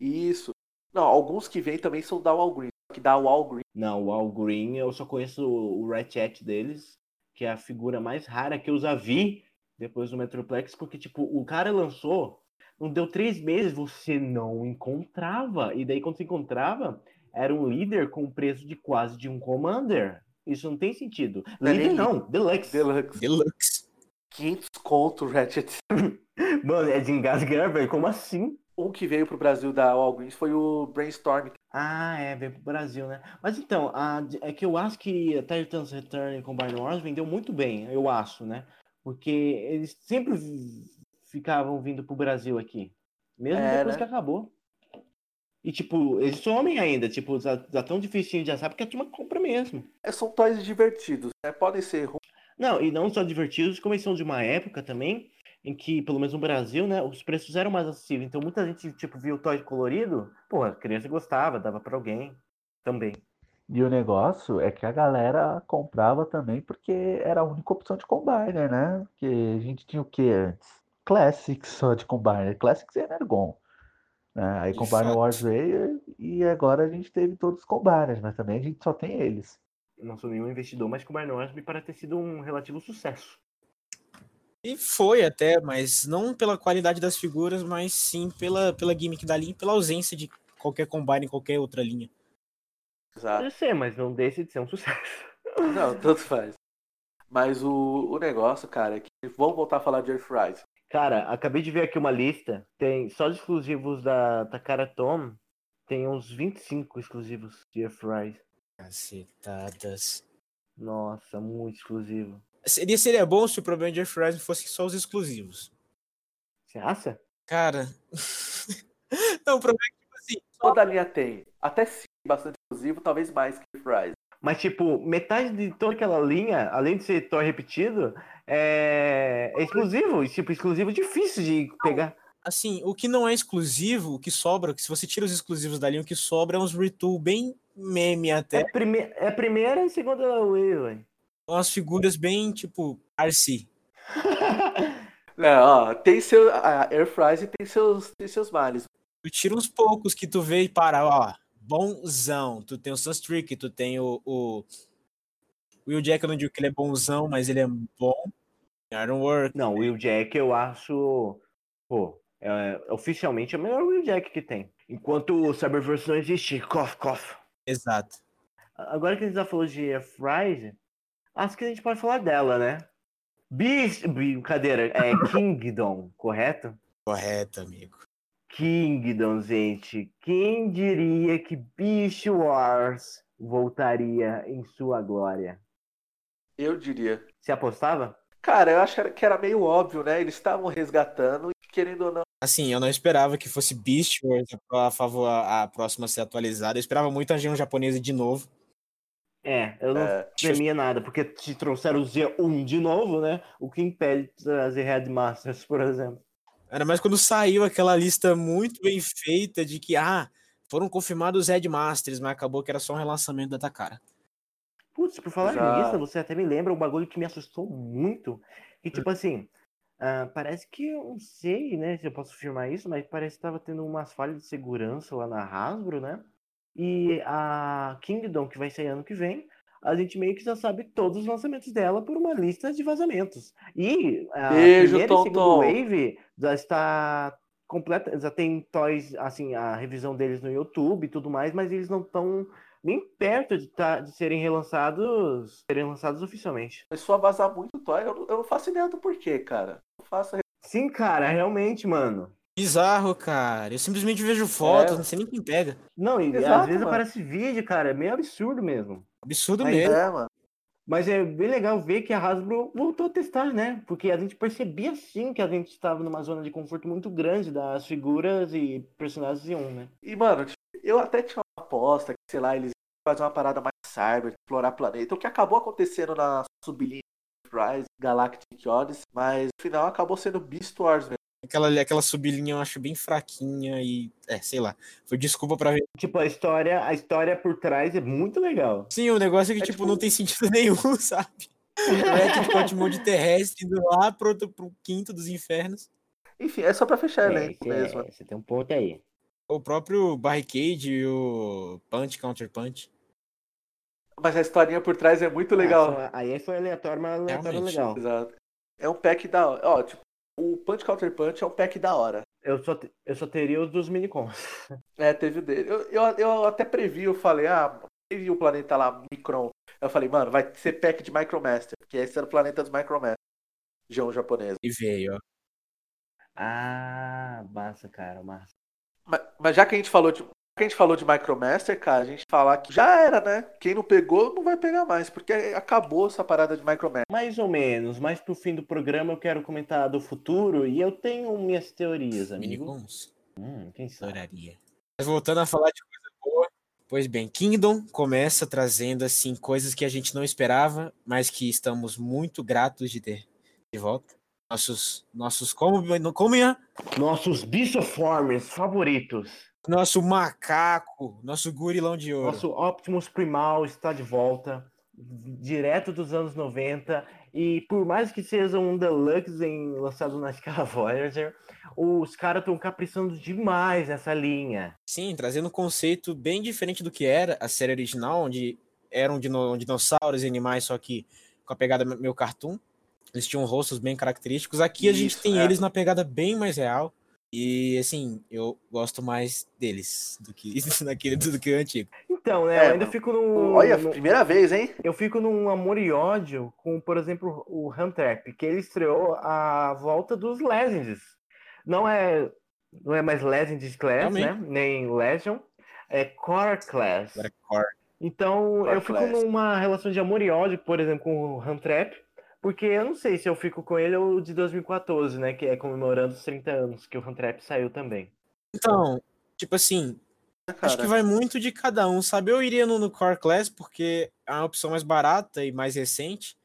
Isso. Não, alguns que vêm também são da Walgreens. Que da Walgreens Não, o All Green, eu só conheço o Ratchet deles, que é a figura mais rara que eu já vi depois do Metroplex, porque, tipo, o cara lançou, não deu três meses, você não encontrava. E daí, quando você encontrava, era um líder com preço de quase de um Commander. Isso não tem sentido. Não é líder não, Deluxe. Deluxe. Deluxe. 500 conto, Ratchet. Mano, é de engasgar, velho. Como assim? Um que veio pro Brasil da Walgreens foi o Brainstorm. Ah, é, veio pro Brasil, né? Mas então, a- é que eu acho que a Titans Return com Combine Wars vendeu muito bem, eu acho, né? Porque eles sempre ficavam vindo pro Brasil aqui. Mesmo É, depois né? que acabou. E, tipo, eles somem ainda, tipo, já, já tão difícil de achar porque a turma compra mesmo. É, são toys divertidos, né? Podem ser ruins. Não, e não só divertidos, como eles são de uma época também em que, pelo menos no Brasil, né, os preços eram mais acessíveis. Então muita gente, tipo, via o toy colorido, pô, a criança gostava, dava pra alguém também. E o negócio é que a galera comprava também porque era a única opção de Combiner, né? Porque a gente tinha o que antes? Classics só de Combiner. Classics e Energon. Né? Aí De Combiner fato. Wars veio e agora a gente teve todos os Combiners, mas também a gente só tem eles. Não sou nenhum investidor, mas Combine Wars me parece ter sido um relativo sucesso. E foi até, mas não pela qualidade das figuras, mas sim pela, pela gimmick da linha e pela ausência de qualquer combine em qualquer outra linha. Exato. Pode ser, mas não deixa de ser um sucesso. Não, tanto faz. Mas o, o negócio, cara, é que vamos voltar a falar de Earthrise. Cara, acabei de ver aqui uma lista. Tem só de exclusivos da Takara Tom, tem uns 25 exclusivos de Earthrise. Cacetadas. Nossa, muito exclusivo. Seria, seria bom se o problema de Earthrise fosse só os exclusivos. Você acha? Cara. não, o problema é que, tipo assim, Toda linha tem. Até sim, bastante exclusivo, talvez mais que Earthrise. Mas, tipo, metade de toda aquela linha, além de ser toy repetido, é, é exclusivo. Tipo, exclusivo difícil de pegar. assim, o que não é exclusivo, o que sobra, que se você tira os exclusivos da linha, o que sobra é uns retool bem meme É, até. prime é a primeira e segunda wave, velho. Umas figuras bem, tipo, RC. Não, ó, tem seu. A Airfrise tem seus, tem seus males. Tu tira uns poucos que tu vê e para, ó. bonzão. Tu tem o Sunstreak, tu tem o, o Will Jack, eu não digo que ele é bonzão, mas ele é bom. Ironwork. Não, o Will Jack eu acho. Pô, é, oficialmente é o melhor Will Jack que tem. Enquanto o Cyberverse não existe. Cough, cough. Exato. Agora que a gente já falou de F-Rise, acho que a gente pode falar dela, né? Beast. Brincadeira, é Kingdom, correto? Correto, amigo. Kingdom, gente. Quem diria que Beast Wars voltaria em sua glória? Eu diria. Você apostava? Cara, eu acho que era meio óbvio, né? Eles estavam resgatando e querendo ou não. Assim, eu não esperava que fosse Beast Wars a, favor, a, próxima a ser atualizada. Eu esperava muito a G1 japonesa de novo. É, eu não É. temia nada, porque se trouxeram o Z1 de novo, né? O que impede de trazer Headmasters, por exemplo. Era mais quando saiu aquela lista muito bem feita de que, ah, foram confirmados os Headmasters, mas acabou que era só um relançamento da Takara. Putz, por falar Já- nisso, você até me lembra um bagulho que me assustou muito. Que, tipo assim, ah, parece que eu não sei, né, se eu posso afirmar isso, mas parece que tava tendo umas falhas de segurança lá na Hasbro, né? E a Kingdom, que vai sair ano que vem, a gente meio que já sabe todos os lançamentos dela por uma lista de vazamentos. E a Beijo, primeira e Tom, segunda Tom. Wave já está completa, já tem toys, assim, a revisão deles no YouTube e tudo mais, mas eles não estão nem perto de, tá, de serem relançados, serem lançados oficialmente. Começou a vazar muito toy. Eu, não- eu não faço ideia do porquê, cara. Eu faço. Sim, cara, realmente, mano. Bizarro, cara. Eu simplesmente vejo fotos, É. não sei nem quem pega. Não, e Exato, às vezes mano. aparece vídeo, cara, é meio absurdo mesmo. Absurdo Mas mesmo. É, mano. Mas é bem legal ver que a Hasbro voltou a testar, né? Porque a gente percebia sim que a gente estava numa zona de conforto muito grande das figuras e personagens de um, né? E, mano, eu até tinha uma aposta que, sei lá, eles iam fazer uma parada mais cyber, explorar planeta. O que acabou acontecendo na sublinha Rise, Galactic Odyssey, mas no final acabou sendo Beast Wars mesmo. Aquela, aquela sublinha eu acho bem fraquinha e. É, sei lá. Foi desculpa pra ver. Tipo, a história, a história por trás é muito legal. Sim, o negócio é que, É tipo, tipo- não tem sentido nenhum, sabe? É tipo, de monte de terrestre indo lá pro, outro- pro quinto dos infernos. Enfim, é só pra fechar É, elenco esse é- mesmo. você tem um ponto aí. O próprio Barricade e o Punch Counter Punch. Mas a historinha por trás é muito legal. Ah, aí foi aleatório, mas aleatório Realmente. legal. Exato. É um pack da. Ó, tipo, o Punch Counter Punch é um pack da hora. Eu só, te- eu só teria os dos minicons. É, teve o dele. Eu, eu, eu até previ, eu falei, ah, teve o planeta lá, Micron. Eu falei, mano, vai ser pack de Micromaster, porque esse era o planeta dos Micromaster. João japonês. E veio, ó. Ah, massa, cara, massa. Mas, mas já que a gente falou de. Já que a gente falou de Micromaster, cara, a gente falar que já era, né? Quem não pegou não vai pegar mais, porque acabou essa parada de Micromaster. Mais ou menos, mais pro fim do programa eu quero comentar do futuro e eu tenho minhas teorias, amigo. Minicons. Hum, quem sabe? Adoraria. Mas voltando a falar de coisa boa. Pois bem, Kingdom começa trazendo, assim, coisas que a gente não esperava, mas que estamos muito gratos de ter de volta. Nossos, nossos como, como é? Nossos Bisoformers favoritos. Nosso macaco, nosso gurilão de ouro. Nosso Optimus Primal está de volta, direto dos anos 90. E por mais que seja um Deluxe em, lançado na escala Voyager, os caras estão caprichando demais nessa linha. Sim, trazendo um conceito bem diferente do que era a série original, onde eram dino- dinossauros e animais, só que com a pegada meio cartoon. Eles tinham rostos bem característicos. Aqui a gente tem é. eles na pegada bem mais real. E assim, eu gosto mais deles do que daquele do que o antigo. Então, né, É, eu ainda fico num. Olha, num- primeira vez, hein? eu fico num amor e ódio com, por exemplo, o Huntrap, que ele estreou a volta dos Legends. Não é, não é mais Legends Class, Realmente. né? Nem Legion, é Core Class. Agora Core. Então, Core eu fico Class. numa relação de amor e ódio, por exemplo, com o Huntrap, porque eu não sei se eu fico com ele ou de 2014, né? Que é comemorando os 30 anos que o Huntrap saiu também. Então, tipo assim, acho que Cara, vai muito de cada um, sabe? Eu iria no, no Core Class porque é uma opção mais barata e mais recente.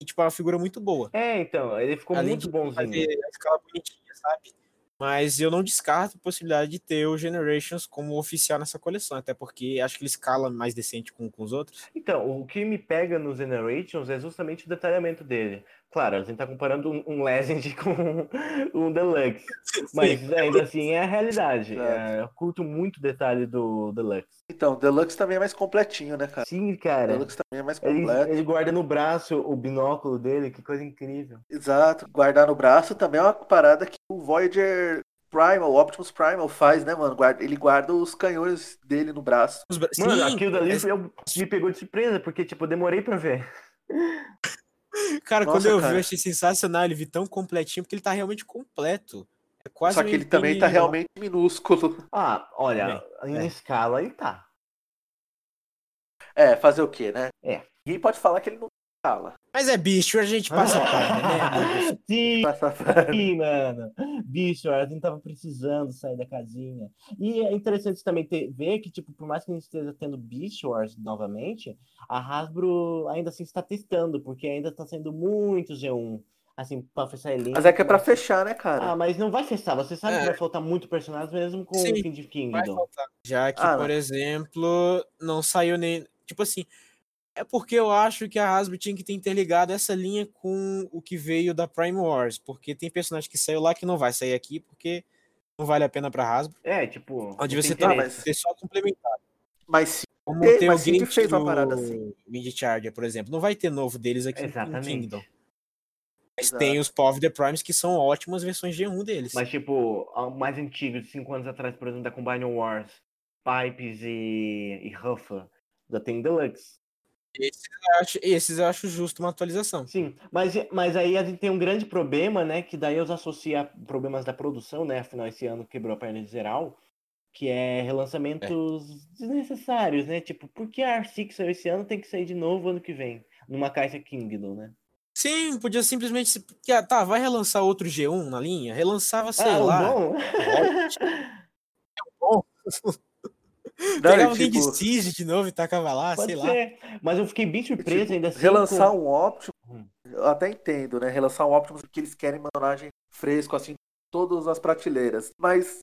E, tipo, é uma figura muito boa. É, então, ele ficou Além muito de bonzinho. fazer a escala bonitinha, sabe? Mas eu não descarto a possibilidade de ter o Generations como oficial nessa coleção, até porque acho que ele escala mais decente com, com os outros. Então, o que me pega no Generations é justamente o detalhamento dele. Claro, a gente tá comparando um, um Legend com um Deluxe. Mas ainda assim é a realidade. É, eu curto muito o detalhe do Deluxe. Então, o Deluxe também é mais completinho, né, cara? Sim, O cara. Deluxe também é mais Ele, completo. ele guarda no braço o binóculo dele, que coisa incrível. Exato. Guardar no braço também é uma parada que o Voyager Primal, o Optimus Primal faz, né, mano? Guarda- ele guarda os canhões dele no braço. Os bra- Mano, Sim, aquilo dali é- eu- me pegou de surpresa, porque, tipo, eu demorei pra ver. Cara, Nossa, quando eu vi, cara. eu achei sensacional ele vi tão completinho, porque ele tá realmente completo. É quase Só que ele também tá realmente minúsculo. Ah, olha, em É. escala ele tá. É, fazer o quê, né? É. Ninguém pode falar que ele não fala. Mas é bicho, a gente passa pano, né? Sim, Passa- Sim, mano. Bicho, a gente tava precisando sair da casinha. E é interessante também ter, ver que, tipo, por mais que a gente esteja tendo Beast Wars novamente, a Hasbro ainda assim está testando, porque ainda tá sendo muito G1. Assim, pra fechar elenco. Mas é que é pra fechar, né, cara? Ah, mas não vai fechar. Você sabe É. que vai faltar muito personagem mesmo com Sim, o fim de Vai Kingdom. faltar. Já que, Ah, por não. exemplo, não saiu nem. Tipo assim, é porque eu acho que a Hasbro tinha que ter interligado essa linha com o que veio da Prime Wars. Porque tem personagem que saiu lá que não vai sair aqui, porque não vale a pena pra Hasbro. É, tipo. Onde você tá, mas- só complementar. Mas sim, Como Ei, tem sempre Gate fez uma parada assim. Wind Charger, por exemplo. Não vai ter novo deles aqui Exatamente. em Kingdom. Mas Exato. tem os of the Primes que são ótimas versões G1 deles. Mas, tipo, o mais antigo, de 5 anos atrás, por exemplo, da Combine Wars, Pipes e, e Huffa, da tem Deluxe. Esses eu, acho, esses eu acho justo uma atualização. Sim, mas, mas aí a gente tem um grande problema, né? Que daí eu associo a problemas da produção, né? Afinal, esse ano quebrou a perna de geral, que é relançamentos desnecessários, né? Tipo, por que a R6 saiu esse ano tem que sair de novo ano que vem? Numa caixa Kingdom, né? Sim, podia simplesmente. ah, Tá, vai relançar outro G1 na linha? Relançava, sei ah, lá. bom. não, Pegava e, alguém tipo, de Siege de novo e tacava lá, Pode sei lá. ser. Mas eu fiquei bem surpreso tipo, ainda assim. relançar com- um Optimus, Hum. eu até entendo, né? Relançar um Optimus porque eles querem personagem fresco, assim, todas as prateleiras. Mas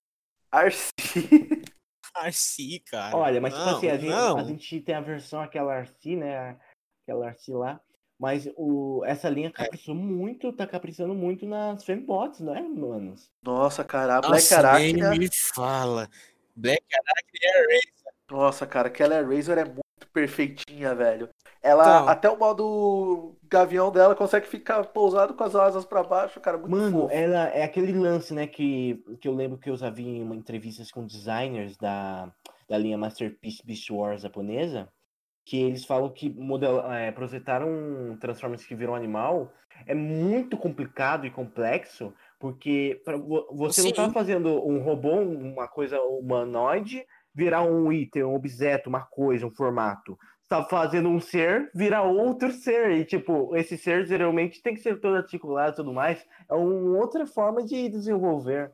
Arcee, Arci, cara. Olha, mas tipo Não, assim, a gente, a gente tem a versão aquela Arci, né? Aquela Arci lá. Mas o, essa linha É. caprichou muito, tá caprichando muito nas fembots, não é, manos? nossa, cara, a Black Nossa, Arachnia, me fala. Black é Razor. nossa, cara, aquela Razor é muito perfeitinha, velho. Ela, Então. até o modo gavião dela consegue ficar pousado com as asas pra baixo, cara, muito Mano, fofo. ela é aquele lance, né, que, que eu lembro que eu já vi em uma entrevistas com designers da, da linha Masterpiece Beast Wars japonesa, que eles falam que model, é, projetaram um Transformers que virou animal é muito complicado e complexo, porque pra, vo- você não tá Sim. fazendo um robô, uma coisa humanoide, virar um item, um objeto, uma coisa, um formato. Você tá fazendo um ser virar outro ser. E, tipo, esse ser geralmente tem que ser todo articulado e tudo mais. É uma outra forma de desenvolver.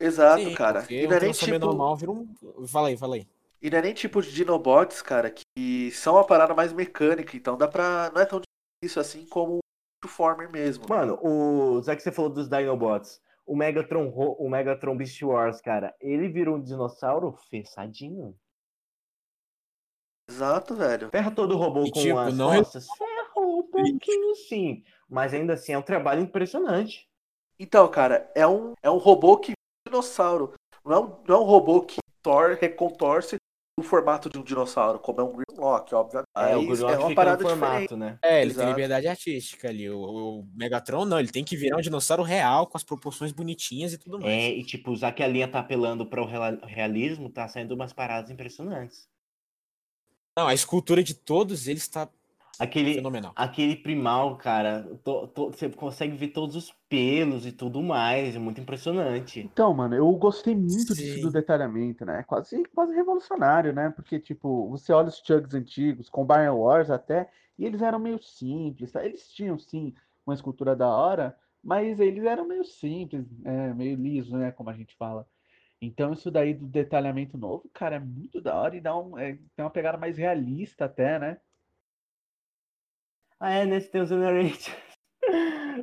Exato, Sim, cara. E não é nem tipo, normal vira um. Fala aí, fala aí. e não é nem tipo de Dinobots, cara, que são uma parada mais mecânica, então dá pra. Não é tão difícil assim como Former mesmo. Mano, o, já que você falou dos Dinobots, o Megatron, Ro- o Megatron Beast Wars, cara, ele virou um dinossauro fechadinho. Exato, velho. Ferra todo o robô E, com tipo, as não é- costas? Ferrou um pouquinho sim. Mas ainda assim é um trabalho impressionante. Então, cara, é um, é um robô que um dinossauro. Não é um, não é um robô que tor, recontorce o formato de um dinossauro, como é um Grimlock, obviamente. É, o Mas Grimlock é uma fica parada no diferente. formato, né? É, ele Exato. tem liberdade artística ali. O, o Megatron, não, ele tem que virar um dinossauro real, com as proporções bonitinhas e tudo mais. É, e tipo, já que a linha tá apelando para o realismo, tá saindo umas paradas impressionantes. Não, a escultura de todos eles tá Aquele, fenomenal. aquele primal, cara, to- to- você consegue ver todos os pelos e tudo mais, é muito impressionante. Então, mano, eu gostei muito disso Sim. do detalhamento, né? Quase, quase revolucionário, né? Porque, tipo, você olha os Chugs antigos, com Combine Wars até, e eles eram meio simples, tá? Eles tinham, sim, uma escultura da hora, mas eles eram meio simples, é, meio liso, né? Como a gente fala. Então, isso daí do detalhamento novo, cara, é muito da hora e dá um, é, tem uma pegada mais realista até, né? Ah, é, nesse tem o Generators.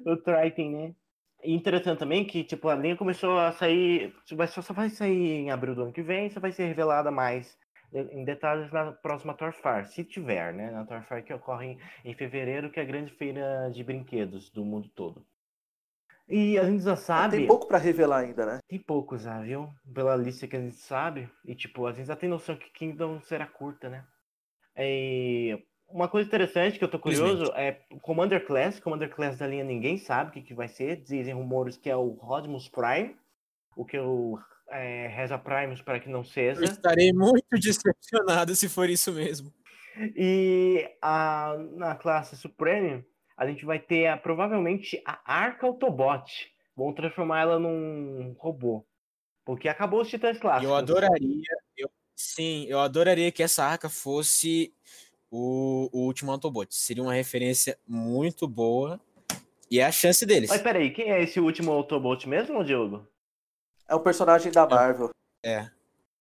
o Triton, né? interessante também que, tipo, a linha começou a sair. Vai, só vai sair em abril do ano que vem, só vai ser revelada mais em detalhes na próxima Torfar, se tiver, né? Na Torfar que ocorre em fevereiro, que é a grande feira de brinquedos do mundo todo. E a gente já sabe. Tem pouco para revelar ainda, né? Tem pouco já, viu? Pela lista que a gente sabe. E, tipo, a gente já tem noção que Kingdom será curta, né? E uma coisa interessante que eu tô curioso é Commander Class. Commander Class da linha ninguém sabe o que, que vai ser. Dizem rumores que é o Rodimus Prime. O que eu é, reza Primus para que não seja. Eu estarei muito decepcionado se for isso mesmo. E a, na classe Supreme, a gente vai ter a, provavelmente a Arca Autobot. Vão transformar ela num robô. Porque acabou os titãs clássicos. Eu adoraria, eu, sim, eu adoraria que essa arca fosse o, o último Autobot. Seria uma referência muito boa. E é a chance deles. Mas peraí, quem é esse último Autobot mesmo, Diogo? É um personagem da Marvel. É.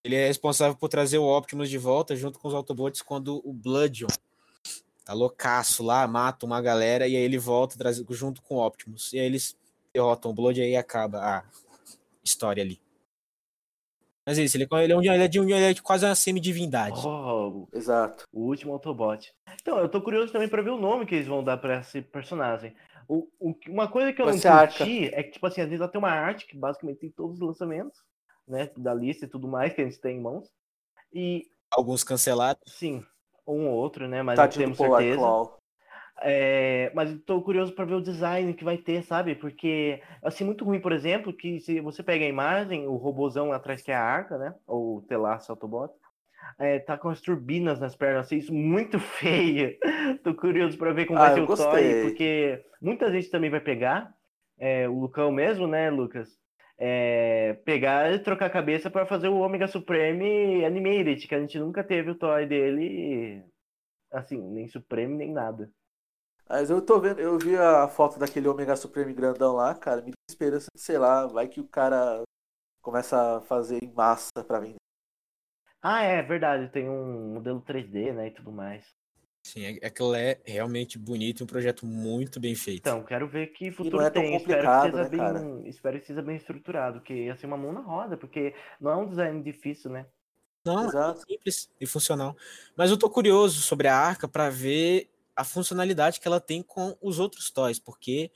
Ele é responsável por trazer o Optimus de volta junto com os Autobots quando o Bloodion tá loucaço lá, mata uma galera e aí ele volta traz, junto com o Optimus. E aí eles derrotam o Blood e aí acaba a história ali. Mas é isso, ele, ele, é, um, ele, é, de, ele é quase uma semi-divindade. Oh, exato. O último Autobot. Então, eu tô curioso também para ver o nome que eles vão dar para esse personagem. O, o, uma coisa que eu Vai não curti é que, tipo assim, às vezes ela tem uma arte que basicamente tem todos os lançamentos, né? Da lista e tudo mais que a gente tem em mãos. E. Alguns cancelados? Sim. Um ou outro, né? Mas tá não temos certeza. É, mas estou curioso para ver o design que vai ter, sabe? Porque assim muito ruim, por exemplo, que se você pega a imagem, o robozão atrás que é a arca, né? Ou o Telas Autobot, é, tá com as turbinas nas pernas, assim, isso muito feia. Tô curioso para ver como ah, vai ser o toy, porque muita gente também vai pegar, é, o Lucão mesmo, né, Lucas? É, pegar e trocar a cabeça para fazer o Omega Supreme Animated, que a gente nunca teve o toy dele, assim, nem Supreme nem nada. Mas eu tô vendo, eu vi a foto daquele Omega Supreme grandão lá, cara, me dá esperança de, sei lá, vai que o cara começa a fazer em massa para vender. Ah, é verdade, tem um modelo 3D, né, e tudo mais. Sim, é, aquilo é realmente bonito, um projeto muito bem feito. Então, quero ver que futuro é tem. Espero que, seja né, bem, cara? espero que seja bem estruturado, que ia ser uma mão na roda, porque não é um design difícil, né? Não, Exato. é simples e funcional. Mas eu tô curioso sobre a arca para ver a funcionalidade que ela tem com os outros toys, porque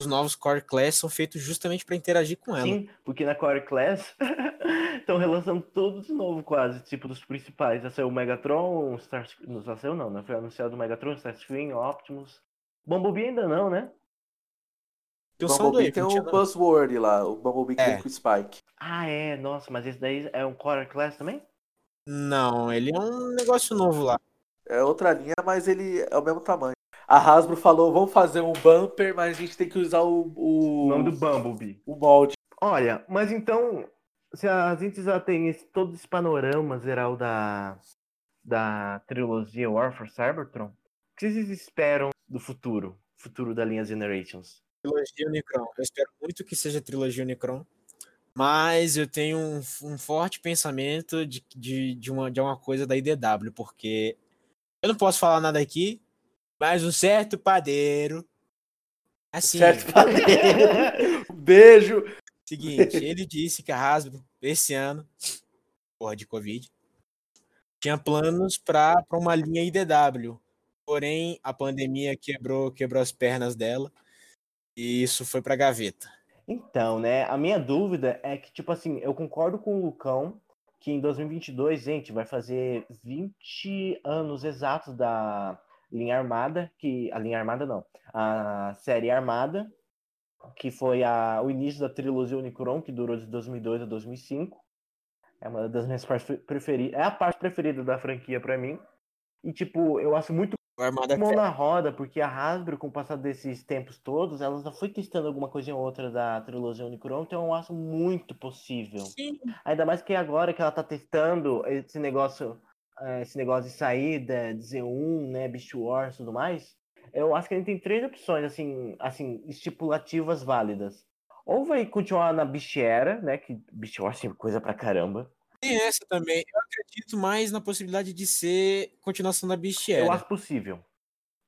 os novos Core Class são feitos justamente para interagir com ela. Sim, porque na Core Class estão relançando tudo de novo, quase, tipo dos principais. Já saiu o Megatron, Star... não já saiu não, né? Foi anunciado o Megatron, Starscream, Optimus. Bumblebee ainda não, né? O Bumblebee tem o Buzzword lá, o Bumblebee é. com o Spike. Ah, é, nossa, mas esse daí é um Core Class também? Não, ele é um negócio novo lá. É outra linha, mas ele é o mesmo tamanho. A Hasbro falou, vamos fazer um bumper, mas a gente tem que usar o... O, o nome do Bumblebee. O molde. Olha, mas então, se a gente já tem esse, todo esse panorama geral da, da trilogia War for Cybertron, o que vocês esperam do futuro? Futuro da linha Generations? Trilogia Unicron. Eu espero muito que seja trilogia Unicron. Mas eu tenho um, um forte pensamento de, de, de, uma, de uma coisa da IDW, porque eu não posso falar nada aqui, mas um certo padeiro. Assim. Certo padeiro. Beijo. Seguinte, ele disse que a Hasbro, esse ano, porra de Covid, tinha planos para uma linha IDW. Porém, a pandemia quebrou, quebrou as pernas dela e isso foi para gaveta. Então, né, a minha dúvida é que, tipo assim, eu concordo com o Lucão que em 2022, gente, vai fazer 20 anos exatos da linha Armada, que a linha Armada não, a série Armada, que foi a, o início da trilogia Unicron, que durou de 2002 a 2005. É uma das minhas partes preferidas, é a parte preferida da franquia para mim. E tipo, eu acho muito Armada mão na roda, porque a Hasbro, com o passar desses tempos todos, ela já foi testando alguma coisa ou outra da trilogia Unicron, então eu acho muito possível. Sim. Ainda mais que agora que ela tá testando esse negócio, eh, esse negócio de saída, de Z1, né, Beast Wars e tudo mais, eu acho que a gente tem três opções, assim, assim, estipulativas válidas. Ou vai continuar na Beast Era, né, que Beast Wars é coisa pra caramba. Tem essa também. Eu acredito mais na possibilidade de ser continuação da Beast Era. Eu acho possível.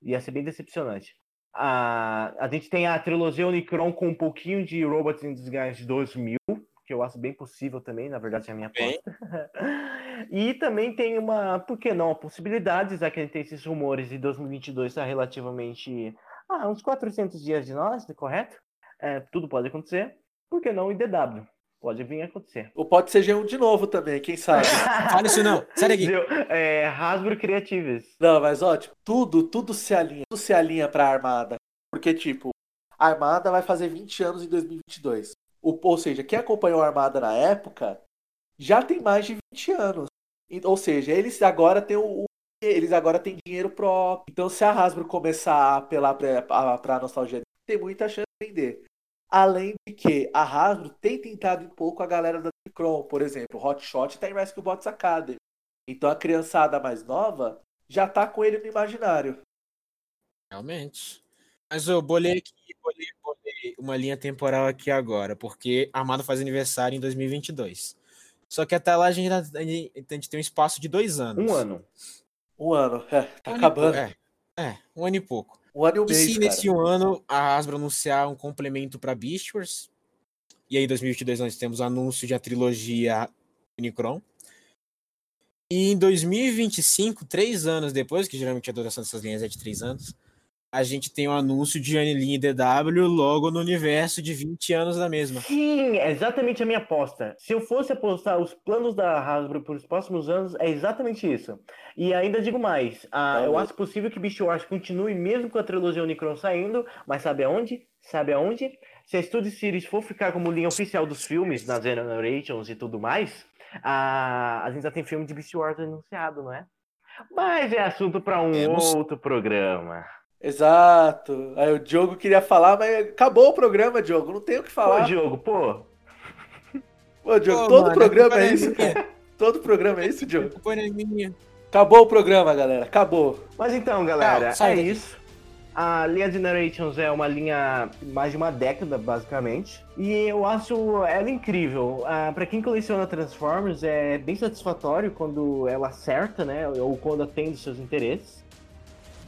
Ia ser bem decepcionante. A, a gente tem a trilogia Unicron com um pouquinho de Robots in Disguise 2000, que eu acho bem possível também, na verdade é a minha aposta. e também tem uma, por que não, possibilidades, já que a gente tem esses rumores de 2022 está relativamente, ah, uns 400 dias de nós, correto? É, tudo pode acontecer. Por que não o IDW? Pode vir a acontecer. Ou pode ser G1 de novo também, quem sabe? Fala isso não, sério aqui. É, Hasbro Creatives. Não, mas ó, tipo, tudo, tudo se alinha, tudo se alinha pra Armada. Porque, tipo, a Armada vai fazer 20 anos em 2022. O, ou seja, quem acompanhou a Armada na época já tem mais de 20 anos. Ou seja, eles agora têm o, eles agora têm dinheiro próprio. Então, se a Hasbro começar a apelar pra, pra nostalgia, tem muita chance de vender. Além de que a Hasbro tem tentado um pouco a galera da Micron, por exemplo, o Hotshot está em Rescue Bots Academy. Então a criançada mais nova já tá com ele no imaginário. Realmente. Mas eu bolei aqui, bolei, bolei uma linha temporal aqui agora, porque Armado faz aniversário em 2022. Só que até lá a gente, a gente tem um espaço de dois anos. Um ano. Um ano, é, tá um acabando. É, é, um ano e pouco. Um ano e um mês, se nesse ano a Hasbro anunciar um complemento para Beast Wars? E aí em 2022 nós temos o anúncio de a trilogia Unicron. E em 2025, três anos depois, que geralmente a duração dessas linhas é de três anos, a gente tem o um anúncio de Anilin DW logo no universo de 20 anos da mesma. Sim, é exatamente a minha aposta. Se eu fosse apostar os planos da Hasbro para os próximos anos, é exatamente isso. E ainda digo mais, ah, eu acho possível que Beast Wars continue mesmo com a trilogia Unicron saindo, mas sabe aonde? Sabe aonde? Se a Studio Series for ficar como linha oficial dos filmes, nas Generations e tudo mais, a, a gente já tem filme de Beast Wars anunciado, não é? Mas é assunto para um Temos. outro programa. Exato. Aí o Diogo queria falar, mas acabou o programa, Diogo. Não tem o que Pô, falar. Diogo, pô. Pô, Diogo, Pô, todo mano, programa é culpa isso, é cara. Todo programa é isso, Diogo. É minha. Acabou o programa, galera. Acabou. Mas então, galera, Não, é isso. A linha Generations é uma linha mais de uma década, basicamente. E eu acho ela incrível. Ah, para quem coleciona Transformers, é bem satisfatório quando ela acerta, né? Ou quando atende seus interesses.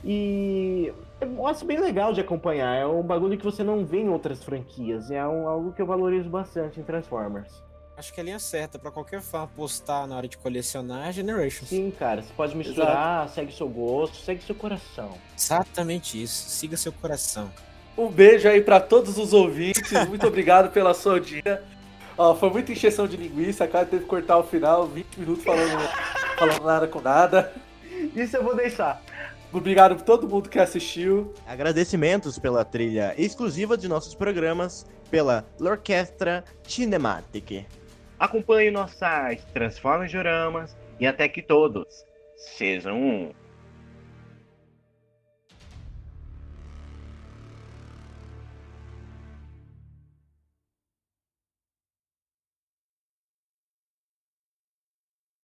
E eu acho bem legal de acompanhar. É um bagulho que você não vê em outras franquias. É um- algo que eu valorizo bastante em Transformers. Acho que a linha certa para qualquer fã apostar na hora de colecionar é Generations. Sim, cara, você pode misturar, segue seu gosto, segue seu coração. Exatamente isso. Siga seu coração. Um beijo aí pra todos os ouvintes. Muito obrigado pela sua audiência. Ó, foi muita encheção de linguiça. A cara teve que cortar o final, 20 minutos falando, falando nada com nada. Isso eu vou deixar. Obrigado por todo mundo que assistiu. Agradecimentos pela trilha exclusiva de nossos programas pela L'Orquestra Cinematic. Acompanhe nosso site Transforma Joramas e até que todos sejam um.